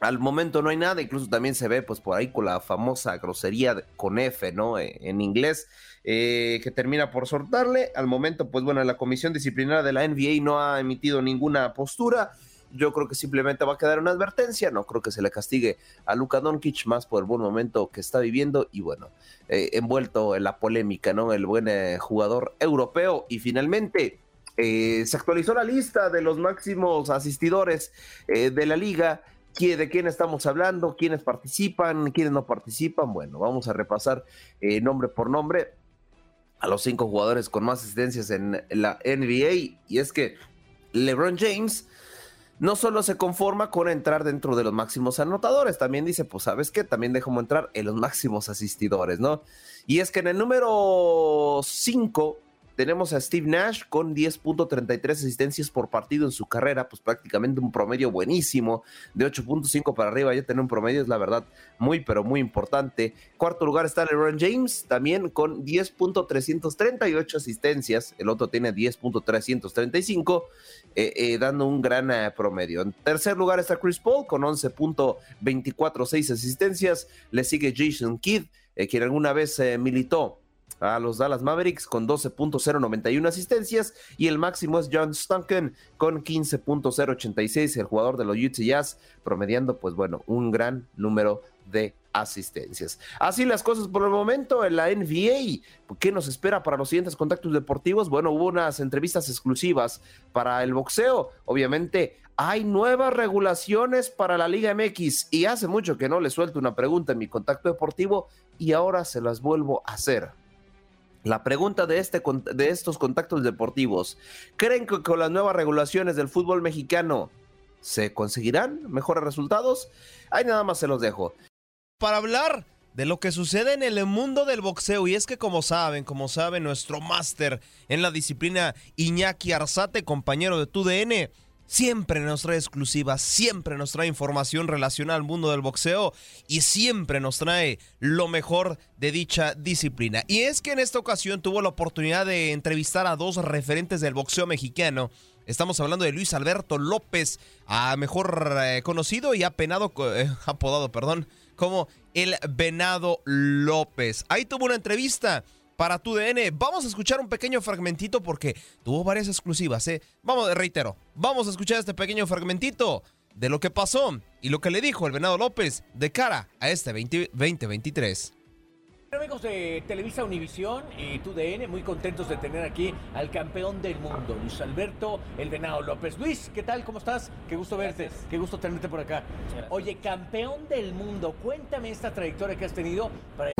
al momento no hay nada, incluso también se ve pues por ahí con la famosa grosería con F, ¿no? En inglés, eh, que termina por soltarle. Al momento, pues bueno, la comisión disciplinaria de la NBA no ha emitido ninguna postura. Yo creo que simplemente va a quedar una advertencia. No creo que se le castigue a Luka Doncic más por el buen momento que está viviendo y bueno, eh, envuelto en la polémica, ¿no? El buen eh, jugador europeo. Y finalmente, eh, se actualizó la lista de los máximos asistidores eh, de la liga. ¿De quién estamos hablando? ¿Quiénes participan? ¿Quiénes no participan? Bueno, vamos a repasar nombre por nombre a los cinco jugadores con más asistencias en la NBA. Y es que LeBron James no solo se conforma con entrar dentro de los máximos anotadores, también dice, pues sabes qué, también déjame entrar en los máximos asistidores, ¿no? Y es que en el número 5 tenemos a Steve Nash con 10.33 asistencias por partido en su carrera, pues prácticamente un promedio buenísimo, de 8.5 para arriba, ya tener un promedio es la verdad muy, pero muy importante. Cuarto lugar está LeBron James, también con 10.338 asistencias, el otro tiene 10.335, eh, eh, dando un gran eh, promedio. En tercer lugar está Chris Paul con 11.246 asistencias, le sigue Jason Kidd, quien alguna vez militó a los Dallas Mavericks con 12.091 asistencias y el máximo es John Stunken con 15.086, el jugador de los Utah Jazz, promediando pues bueno, un gran número de asistencias. Así las cosas por el momento en la NBA. ¿Qué nos espera para los siguientes contactos deportivos? Bueno, hubo unas entrevistas exclusivas para el boxeo. Obviamente hay nuevas regulaciones para la Liga MX y hace mucho que no le suelto una pregunta en mi contacto deportivo y ahora se las vuelvo a hacer. La pregunta de, este, de estos contactos deportivos, ¿creen que con las nuevas regulaciones del fútbol mexicano se conseguirán mejores resultados? Ahí nada más se los dejo. Para hablar de lo que sucede en el mundo del boxeo. Y es que como saben, como saben, nuestro máster en la disciplina Iñaki Arzate, compañero de TUDN, siempre nos trae exclusivas, siempre nos trae información relacionada al mundo del boxeo y siempre nos trae lo mejor de dicha disciplina. Y es que en esta ocasión tuvo la oportunidad de entrevistar a dos referentes del boxeo mexicano. Estamos hablando de Luis Alberto López, a mejor eh, conocido y apenado, eh, apodado, perdón, como el Venado López. Ahí tuvo una entrevista para tu DN. Vamos a escuchar un pequeño fragmentito porque tuvo varias exclusivas, ¿eh? Vamos, reitero, vamos a escuchar este pequeño fragmentito de lo que pasó y lo que le dijo el Venado López de cara a este 20, 2023. Amigos de Televisa Univisión y TUDN, muy contentos de tener aquí al campeón del mundo, Luis Alberto El Venado López. Luis, ¿qué tal? ¿Cómo estás? Qué gusto verte, qué gusto tenerte por acá. Oye, campeón del mundo, cuéntame esta trayectoria que has tenido para...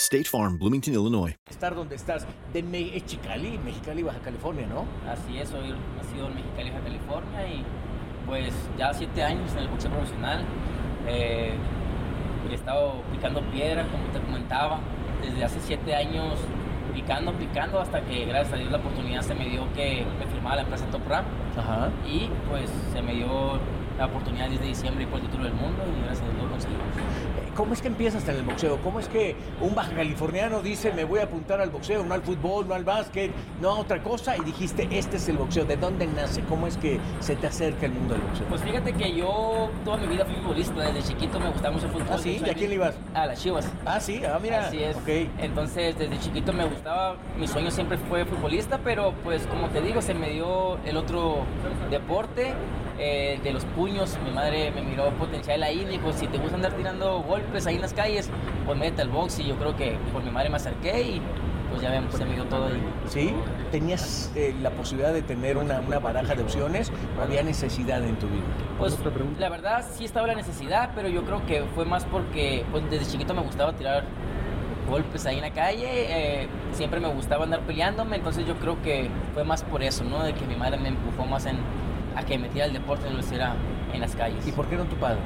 State Farm, Bloomington, Illinois. Estar donde estás, de Me es Chicali, Mexicali, Baja California, ¿no? Así es, soy nacido en Mexicali, Baja California y pues ya siete años en el boxeo profesional. Eh, he estado picando piedra, como te comentaba, desde hace siete años picando, picando, hasta que gracias a Dios la oportunidad se me dio que me firmara la empresa Top Rank Ajá. y pues se me dio la oportunidad desde diciembre por el título del mundo y gracias a Dios lo conseguimos. ¿Cómo es que empiezas en el boxeo? ¿Cómo es que un baja californiano dice me voy a apuntar al boxeo, no al fútbol, no al básquet, no a otra cosa? Y dijiste, este es el boxeo. ¿De dónde nace? ¿Cómo es que se te acerca el mundo del boxeo? Pues fíjate que yo toda mi vida fui futbolista, desde chiquito me gustaba mucho el fútbol. ¿Ah, sí? ¿Y a quién le ibas? A las Chivas. Ah, sí, ah, mira. Así es. Entonces, desde chiquito me gustaba, mi sueño siempre fue futbolista, pero pues como te digo, se me dio el otro deporte, eh, de los puños. Mi madre me miró potencial ahí y me dijo, si te gusta andar tirando golpes ahí en las calles, pues métete al box. Y yo creo que por mi madre me acerqué y pues ya vemos, se me dio todo ahí. ¿Sí? ¿Tenías eh, la posibilidad de tener una, una baraja de opciones o había necesidad en tu vida? Pues la verdad sí estaba la necesidad, pero yo creo que fue más porque pues, desde chiquito me gustaba tirar golpes ahí en la calle, eh, siempre me gustaba andar peleándome, entonces yo creo que fue más por eso, ¿no? De que mi madre me empujó más en, a que metiera el deporte lo hiciera en las calles. ¿Y por qué no tu padre?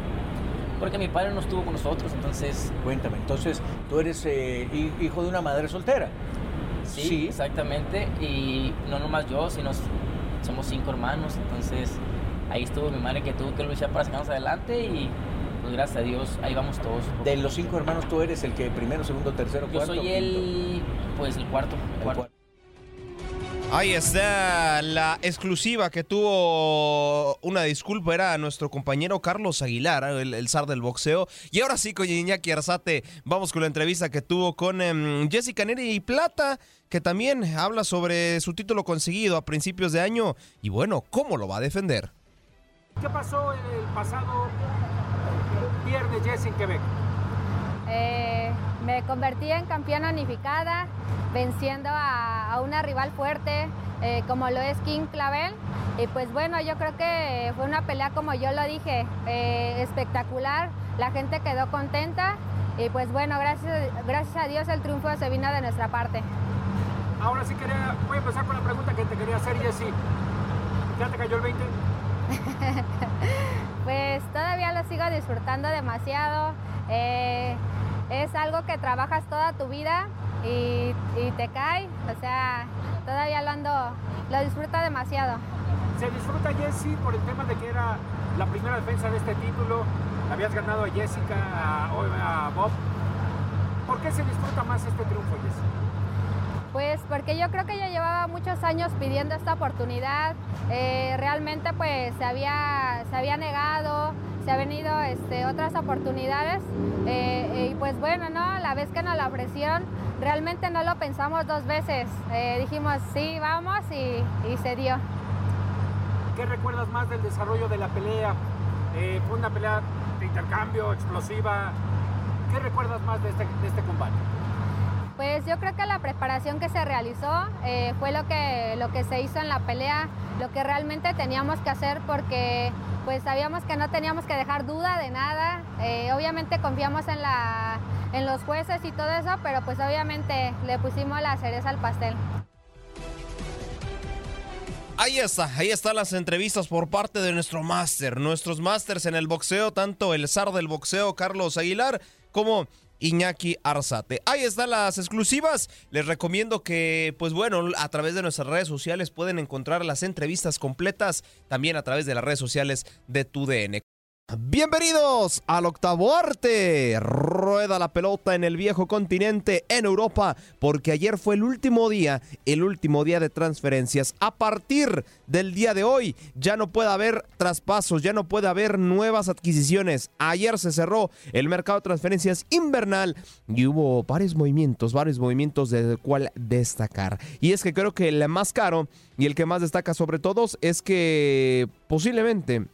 Porque mi padre no estuvo con nosotros, entonces... Cuéntame, entonces tú eres eh, hi- hijo de una madre soltera. Sí, exactamente, y no nomás yo, sino somos cinco hermanos, entonces ahí estuvo mi madre que tuvo que luchar para sacarnos adelante y pues gracias a Dios ahí vamos todos. De los cinco hermanos, tú eres el que primero, segundo, tercero, Yo cuarto. soy el, pues el cuarto. el cuarto. Ahí está la exclusiva que tuvo una disculpa, era nuestro compañero Carlos Aguilar, el, el zar del boxeo. Y ahora sí, con Iñaki Arzate, vamos con la entrevista que tuvo con em, Jessica Neri Plata, que también habla sobre su título conseguido a principios de año y bueno, cómo lo va a defender. ¿Qué pasó el pasado viernes, Jess, en Quebec? Eh, me convertí en campeona unificada, venciendo a, a una rival fuerte eh, como lo es King Clavel. Y pues bueno, yo creo que fue una pelea como yo lo dije, eh, espectacular. La gente quedó contenta y pues bueno, gracias, gracias a Dios el triunfo se vino de nuestra parte. Ahora sí quería, voy a empezar con la pregunta que te quería hacer, Jessy. ¿Ya te cayó el 20? Pues todavía lo sigo disfrutando demasiado. Eh, es algo que trabajas toda tu vida y, y te cae. O sea, todavía lo ando, lo disfruto demasiado. Se disfruta Jessy por el tema de que era la primera defensa de este título. Habías ganado a Jessica, a, a Bob. ¿Por qué se disfruta más este triunfo, Jessy? Pues porque yo creo que ya llevaba muchos años pidiendo esta oportunidad. Eh, realmente pues se había, se había negado, se han venido este, otras oportunidades. Eh, y pues bueno, ¿no? La vez que nos la ofrecieron, realmente no lo pensamos dos veces. Eh, dijimos, sí, vamos y, y se dio. ¿Qué recuerdas más del desarrollo de la pelea? Eh, fue una pelea de intercambio, explosiva. ¿Qué recuerdas más de este, de este combate? Pues yo creo que la preparación que se realizó eh, fue lo que, lo que se hizo en la pelea, lo que realmente teníamos que hacer porque pues sabíamos que no teníamos que dejar duda de nada. Eh, obviamente confiamos en, la, en los jueces y todo eso, pero pues obviamente le pusimos la cereza al pastel. Ahí está, ahí están las entrevistas por parte de nuestro máster, nuestros másters en el boxeo, tanto el zar del boxeo Carlos Aguilar como Iñaki Arzate. Ahí están las exclusivas. Les recomiendo que, pues bueno, a través de nuestras redes sociales pueden encontrar las entrevistas completas, también a través de las redes sociales de TUDN. Bienvenidos al octavo arte. Rueda la pelota en el viejo continente, en Europa, porque ayer fue el último día, el último día de transferencias. A partir del día de hoy ya no puede haber traspasos, ya no puede haber nuevas adquisiciones. Ayer se cerró el mercado de transferencias invernal y hubo varios movimientos, varios movimientos del cual destacar. Y es que creo que el más caro y el que más destaca sobre todos es que posiblemente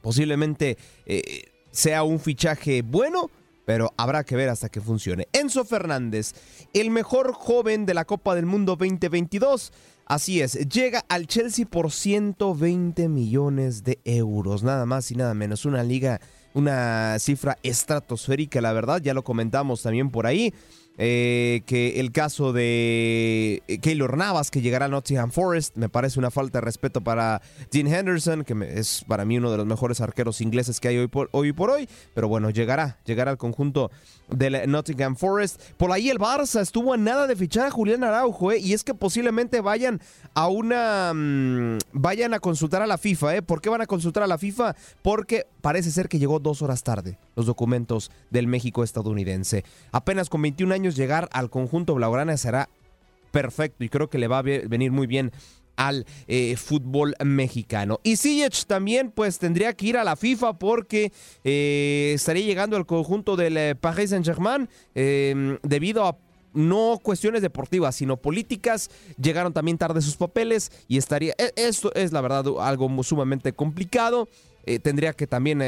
Posiblemente eh, sea un fichaje bueno, pero habrá que ver hasta que funcione. Enzo Fernández, el mejor joven de la Copa del Mundo 2022. Así es, llega al Chelsea por 120 millones de euros, nada más y nada menos. Una liga, una cifra estratosférica, la verdad, ya lo comentamos también por ahí. Eh, que el caso de eh, Keylor Navas, que llegará a Nottingham Forest, me parece una falta de respeto para Dean Henderson, que es para mí uno de los mejores arqueros ingleses que hay hoy por hoy, por hoy pero bueno, llegará, llegará al conjunto del Nottingham Forest. Por ahí el Barça estuvo a nada de fichar a Julián Araujo, ¿eh? y es que posiblemente vayan a una. Mm, vayan a consultar a la FIFA, ¿eh? ¿Por qué van a consultar a la FIFA? Porque parece ser que llegó dos horas tarde los documentos del México estadounidense. Apenas con 21 años llegar al conjunto blaugrana será perfecto y creo que le va a venir muy bien al eh, fútbol mexicano. Y Ziyech también pues tendría que ir a la FIFA porque eh, estaría llegando al conjunto del eh, Paris Saint-Germain em, debido a no cuestiones deportivas, sino políticas. Llegaron también tarde sus papeles y estaría. E, esto es la verdad algo sumamente complicado. Tendría que también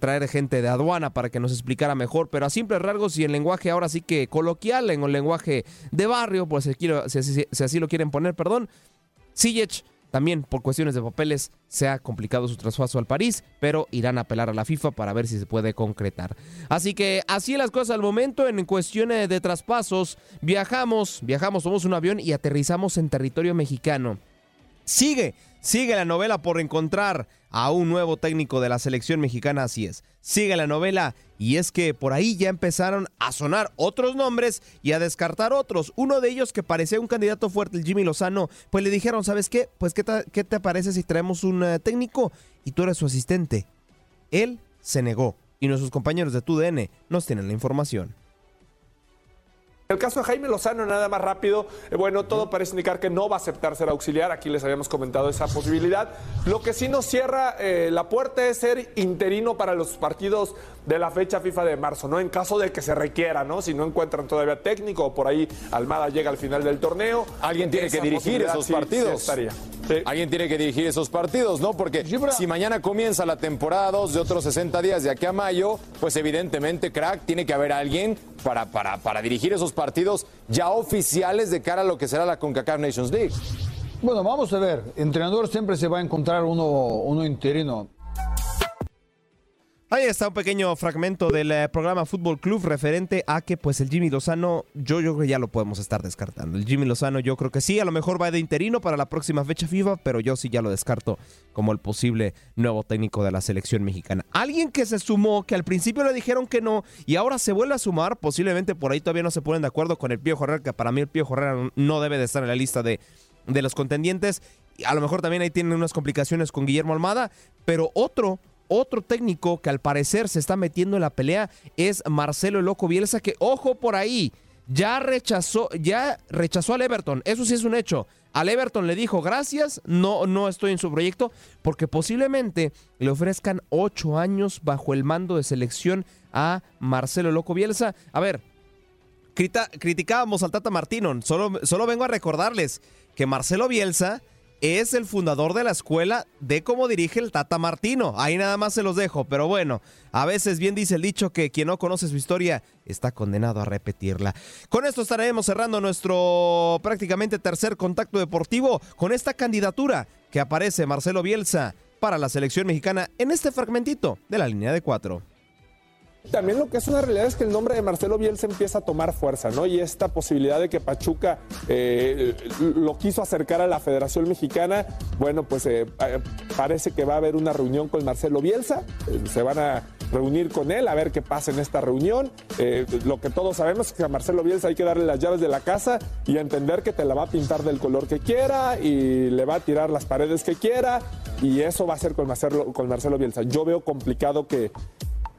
traer gente de aduana para que nos explicara mejor, pero a simples rasgos y en lenguaje ahora sí que coloquial, en el lenguaje de barrio, pues si, así lo quieren poner, perdón. Ziyech también por cuestiones de papeles se ha complicado su traspaso al París, pero irán a apelar a la FIFA para ver si se puede concretar. Así que así las cosas al momento en cuestiones de traspasos. Viajamos, viajamos, somos un avión y aterrizamos en territorio mexicano. Sigue, sigue la novela por encontrar a un nuevo técnico de la selección mexicana, así es. Sigue la novela y es que por ahí ya empezaron a sonar otros nombres y a descartar otros. Uno de ellos que parecía un candidato fuerte, el Jimmy Lozano, pues le dijeron, ¿sabes qué? Pues ¿qué te, parece si traemos un eh, técnico y tú eres su asistente? Él se negó y nuestros compañeros de TUDN nos tienen la información. El caso de Jaime Lozano, nada más rápido, eh, bueno, todo parece indicar que no va a aceptar ser auxiliar, aquí les habíamos comentado esa posibilidad. Lo que sí nos cierra eh, la puerta es ser interino para los partidos de la fecha FIFA de marzo, ¿no? En caso de que se requiera, ¿no? Si no encuentran todavía técnico o por ahí Almada llega al final del torneo. Alguien tiene que dirigir esos partidos. Alguien tiene que dirigir esos partidos, ¿no? Porque si mañana comienza la temporada 2 de otros 60 días de aquí a mayo, pues evidentemente, crack, tiene que haber alguien para, para, para dirigir esos partidos ya oficiales de cara a lo que será la CONCACAF Nations League. Bueno, vamos a ver. Entrenador siempre se va a encontrar uno, uno interino. Ahí está un pequeño fragmento del eh, programa Fútbol Club referente a que pues el Jimmy Lozano, yo, yo creo que ya lo podemos estar descartando. El Jimmy Lozano yo creo que sí, a lo mejor va de interino para la próxima fecha FIFA, pero yo sí ya lo descarto como el posible nuevo técnico de la selección mexicana. Alguien que se sumó, que al principio le dijeron que no y ahora se vuelve a sumar, posiblemente por ahí todavía no se ponen de acuerdo con el Pío Herrera, que para mí el Pío Herrera no debe de estar en la lista de, de los contendientes. A lo mejor también ahí tienen unas complicaciones con Guillermo Almada, pero otro otro técnico que al parecer se está metiendo en la pelea es Marcelo Loco Bielsa, que ojo por ahí, ya rechazó, ya rechazó al Everton. Eso sí es un hecho. Al Everton le dijo gracias, no, no estoy en su proyecto, porque posiblemente le ofrezcan ocho años bajo el mando de selección a Marcelo Loco Bielsa. A ver, criticábamos al Tata Martino, solo, solo vengo a recordarles que Marcelo Bielsa es el fundador de la escuela de cómo dirige el Tata Martino. Ahí nada más se los dejo, pero bueno, a veces bien dice el dicho que quien no conoce su historia está condenado a repetirla. Con esto estaremos cerrando nuestro prácticamente tercer contacto deportivo con esta candidatura que aparece Marcelo Bielsa para la selección mexicana en este fragmentito de la línea de cuatro. También lo que es una realidad es que el nombre de Marcelo Bielsa empieza a tomar fuerza, ¿no? Y esta posibilidad de que Pachuca eh, lo quiso acercar a la Federación Mexicana, bueno, pues eh, eh, parece que va a haber una reunión con Marcelo Bielsa, se van a reunir con él a ver qué pasa en esta reunión. lo que todos sabemos es que a Marcelo Bielsa hay que darle las llaves de la casa y entender que te la va a pintar del color que quiera y le va a tirar las paredes que quiera y eso va a ser con Marcelo, con Marcelo Bielsa. Yo veo complicado que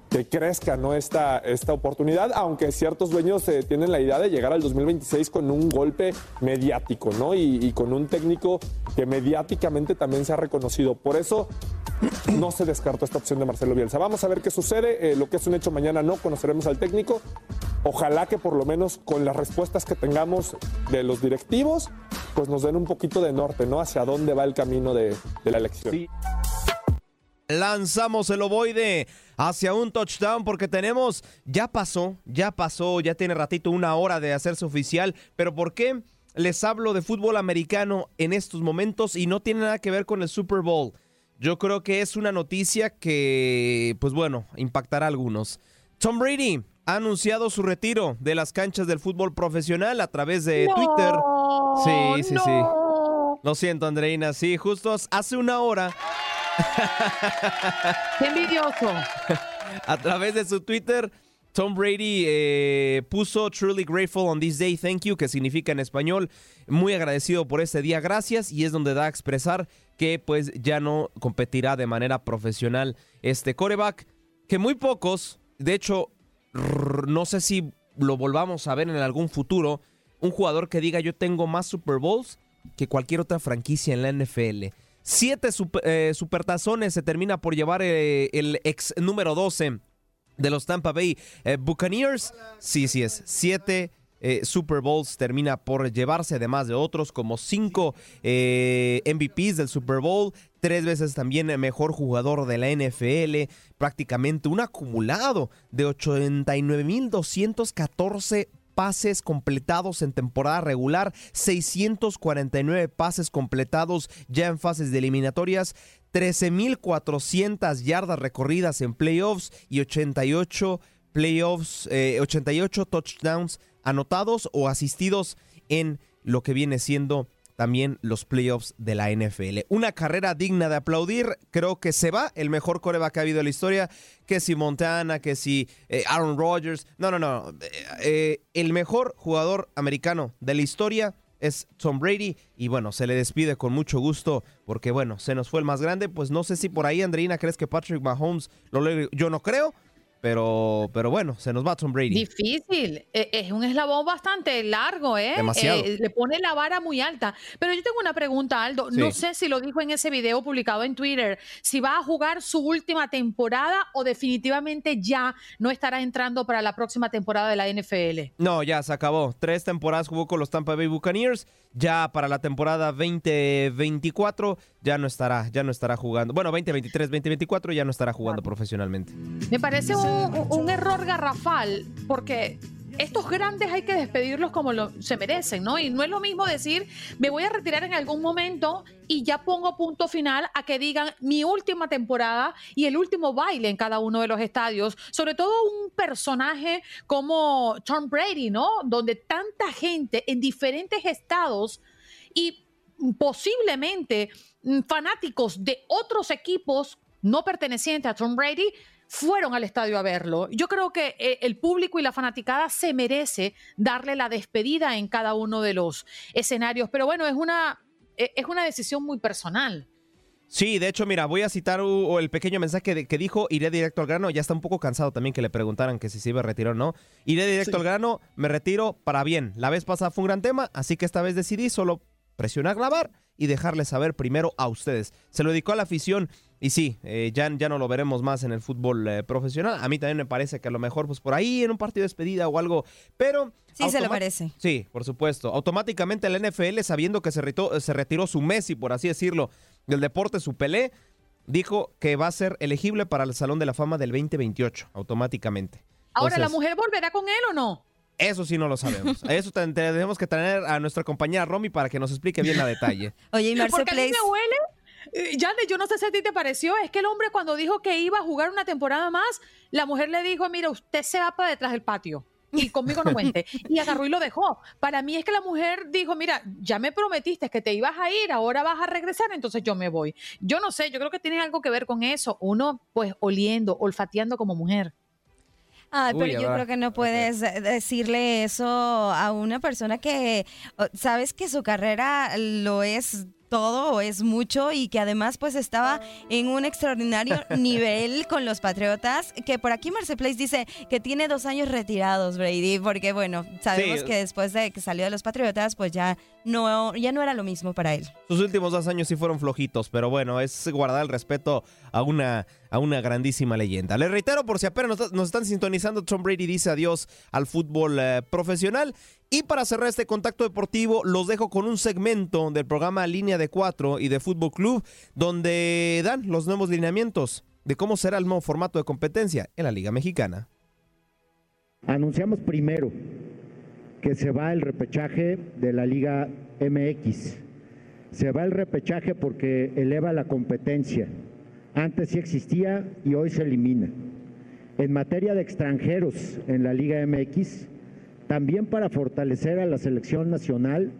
que crezca ¿no? esta, esta oportunidad, aunque ciertos dueños eh, tienen la idea de llegar al 2026 con un golpe mediático ¿no? Y, con un técnico que mediáticamente también se ha reconocido. Por eso no se descartó esta opción de Marcelo Bielsa. Vamos a ver qué sucede. Eh, lo que es un hecho mañana no conoceremos al técnico. Ojalá que por lo menos con las respuestas que tengamos de los directivos, pues nos den un poquito de norte, ¿no? Hacia dónde va el camino de, la elección. Lanzamos el ovoide hacia un touchdown porque tenemos, ya pasó, ya pasó, ya tiene ratito una hora de hacerse oficial, pero ¿por qué les hablo de fútbol americano en estos momentos y no tiene nada que ver con el Super Bowl? Yo creo que es una noticia que, pues bueno, impactará a algunos. Tom Brady ha anunciado su retiro de las canchas del fútbol profesional a través de Twitter. Sí, sí, sí. Lo siento, Andreina. Sí, justo hace una hora ¡Qué envidioso! A través de su Twitter, Tom Brady eh, puso Truly grateful on this day, thank you, que significa en español muy agradecido por este día, gracias, y es donde da a expresar que pues ya no competirá de manera profesional este coreback, que muy pocos, de hecho, no sé si lo volvamos a ver en algún futuro, un jugador que diga yo tengo más Super Bowls que cualquier otra franquicia en la NFL. Siete eh, supertazones se termina por llevar eh, el ex número 12 de los Tampa Bay eh, Buccaneers. Sí, sí es. Siete Super Bowls termina por llevarse, además de otros como cinco MVPs del Super Bowl, tres veces también mejor jugador de la NFL, prácticamente un acumulado de 89.214 pases completados en temporada regular, 649 pases completados ya en fases de eliminatorias, 13.400 yardas recorridas en playoffs y 88 playoffs, 88 eh, touchdowns anotados o asistidos en lo que viene siendo también los playoffs de la NFL. Una carrera digna de aplaudir. Creo que se va el mejor coreback que ha habido en la historia. Que si Montana, que si eh, Aaron Rodgers. No, no, no. Eh, eh, el mejor jugador americano de la historia es Tom Brady. Y bueno, se le despide con mucho gusto porque, bueno, se nos fue el más grande. Pues no sé si por ahí, Andreina, crees que Patrick Mahomes lo Yo no creo. Pero, pero bueno, se nos va Tom Brady. Difícil. E, es un eslabón bastante largo, ¿eh? Demasiado. Eh, le pone la vara muy alta. Pero yo tengo una pregunta, Aldo. No sé si lo dijo en ese video publicado en Twitter, si va a jugar su última temporada o definitivamente ya no estará entrando para la próxima temporada de la NFL. No, ya se acabó. Tres temporadas jugó con los Tampa Bay Buccaneers. Ya para la temporada 2024 ya no estará, ya no estará jugando. Bueno, 2023, 2024 ya no estará jugando profesionalmente. Me parece un, error garrafal porque estos grandes hay que despedirlos como lo, se merecen, ¿no? Y no es lo mismo decir, me voy a retirar en algún momento y ya pongo punto final a que digan mi última temporada y el último baile en cada uno de los estadios. Sobre todo un personaje como Tom Brady, ¿no? Donde tanta gente en diferentes estados y posiblemente fanáticos de otros equipos no pertenecientes a Tom Brady fueron al estadio a verlo. Yo creo que eh, el público y la fanaticada se merece darle la despedida en cada uno de los escenarios, pero bueno, es una, e, es una decisión muy personal. Sí, de hecho, mira, voy a citar el pequeño mensaje que dijo, iré directo al grano, ya está un poco cansado también que le preguntaran que si se iba a retirar o no. Iré directo al grano, me retiro para bien. La vez pasada fue un gran tema, así que esta vez decidí solo presionar grabar y dejarles saber primero a ustedes. Se lo dedicó a la afición y sí, eh, ya, ya no lo veremos más en el fútbol eh, profesional. A mí también me parece que a lo mejor, pues por ahí en un partido de despedida o algo, pero... Sí, se lo automa- merece. Sí, por supuesto. Automáticamente el NFL, sabiendo que se, reto- se retiró su Messi, por así decirlo, del deporte, su Pelé, dijo que va a ser elegible para el Salón de la Fama del 2028, automáticamente. Ahora, ¿la mujer volverá con él o no? Eso sí no lo sabemos. A Eso te- tenemos que traer a nuestra compañera Romy para que nos explique bien la detalle. Oye, y Marce Porque a mí me huele. Eh, Yane, yo no sé si a ti te pareció, es que el hombre cuando dijo que iba a jugar una temporada más, la mujer le dijo, mira, usted se va para detrás del patio y conmigo no cuente. Y agarró y lo dejó. Para mí es que la mujer dijo, mira, ya me prometiste que te ibas a ir, ahora vas a regresar, entonces yo me voy. Yo no sé, yo creo que tiene algo que ver con eso. Uno, pues, oliendo, olfateando como mujer. Ay, Uy, pero yo creo que no puedes eh, decirle eso a una persona que sabes que su carrera lo es todo o es mucho y que además pues estaba en un extraordinario nivel con los Patriotas, que por aquí Marce Place dice que tiene dos años retirados Brady, porque bueno, sabemos Sí. que después de que salió de los Patriotas pues ya no, ya no era lo mismo para él. Sus últimos dos años sí fueron flojitos, pero bueno, es guardar el respeto a una, a una grandísima leyenda. Les reitero, por si apenas nos, nos están sintonizando, Tom Brady dice adiós al fútbol eh, profesional. Y para cerrar este contacto deportivo, los dejo con un segmento del programa Línea de Cuatro y de Fútbol Club, donde dan los nuevos lineamientos de cómo será el nuevo formato de competencia en la Liga Mexicana. Anunciamos primero que se va el repechaje de la Liga MX. Se va el repechaje porque eleva la competencia. Antes sí existía y hoy se elimina. En materia de extranjeros en la Liga MX, también para fortalecer a la selección nacional,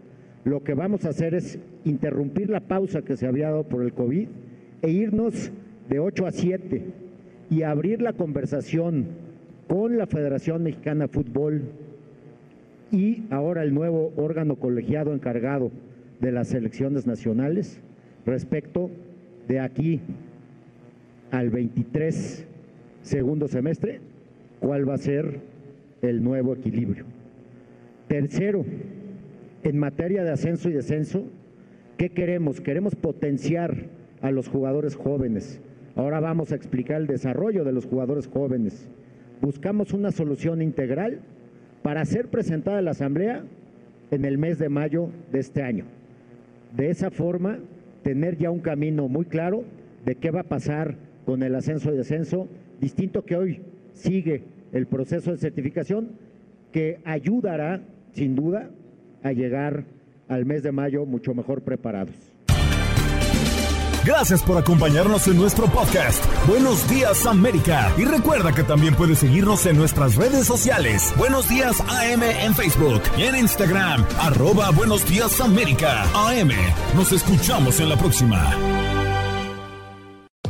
lo que vamos a hacer es interrumpir la pausa que se había dado por el COVID e irnos de 8 a 7 y abrir la conversación con la Federación Mexicana de Fútbol y ahora el nuevo órgano colegiado encargado de las selecciones nacionales respecto de aquí al 23 segundo semestre, cuál va a ser el nuevo equilibrio. Tercero, en materia de ascenso y descenso, ¿qué queremos? Queremos potenciar a los jugadores jóvenes. Ahora vamos a explicar el desarrollo de los jugadores jóvenes. Buscamos una solución integral para ser presentada a la Asamblea en el mes de mayo de este año. De esa forma, tener ya un camino muy claro de qué va a pasar con el ascenso y descenso, distinto que hoy sigue el proceso de certificación, que ayudará, sin duda, a llegar al mes de mayo mucho mejor preparados. Gracias por acompañarnos en nuestro podcast. Buenos días América. Y recuerda que también puedes seguirnos en nuestras redes sociales. Buenos días AM en Facebook y en Instagram. Arroba Buenos días América. AM. Nos escuchamos en la próxima.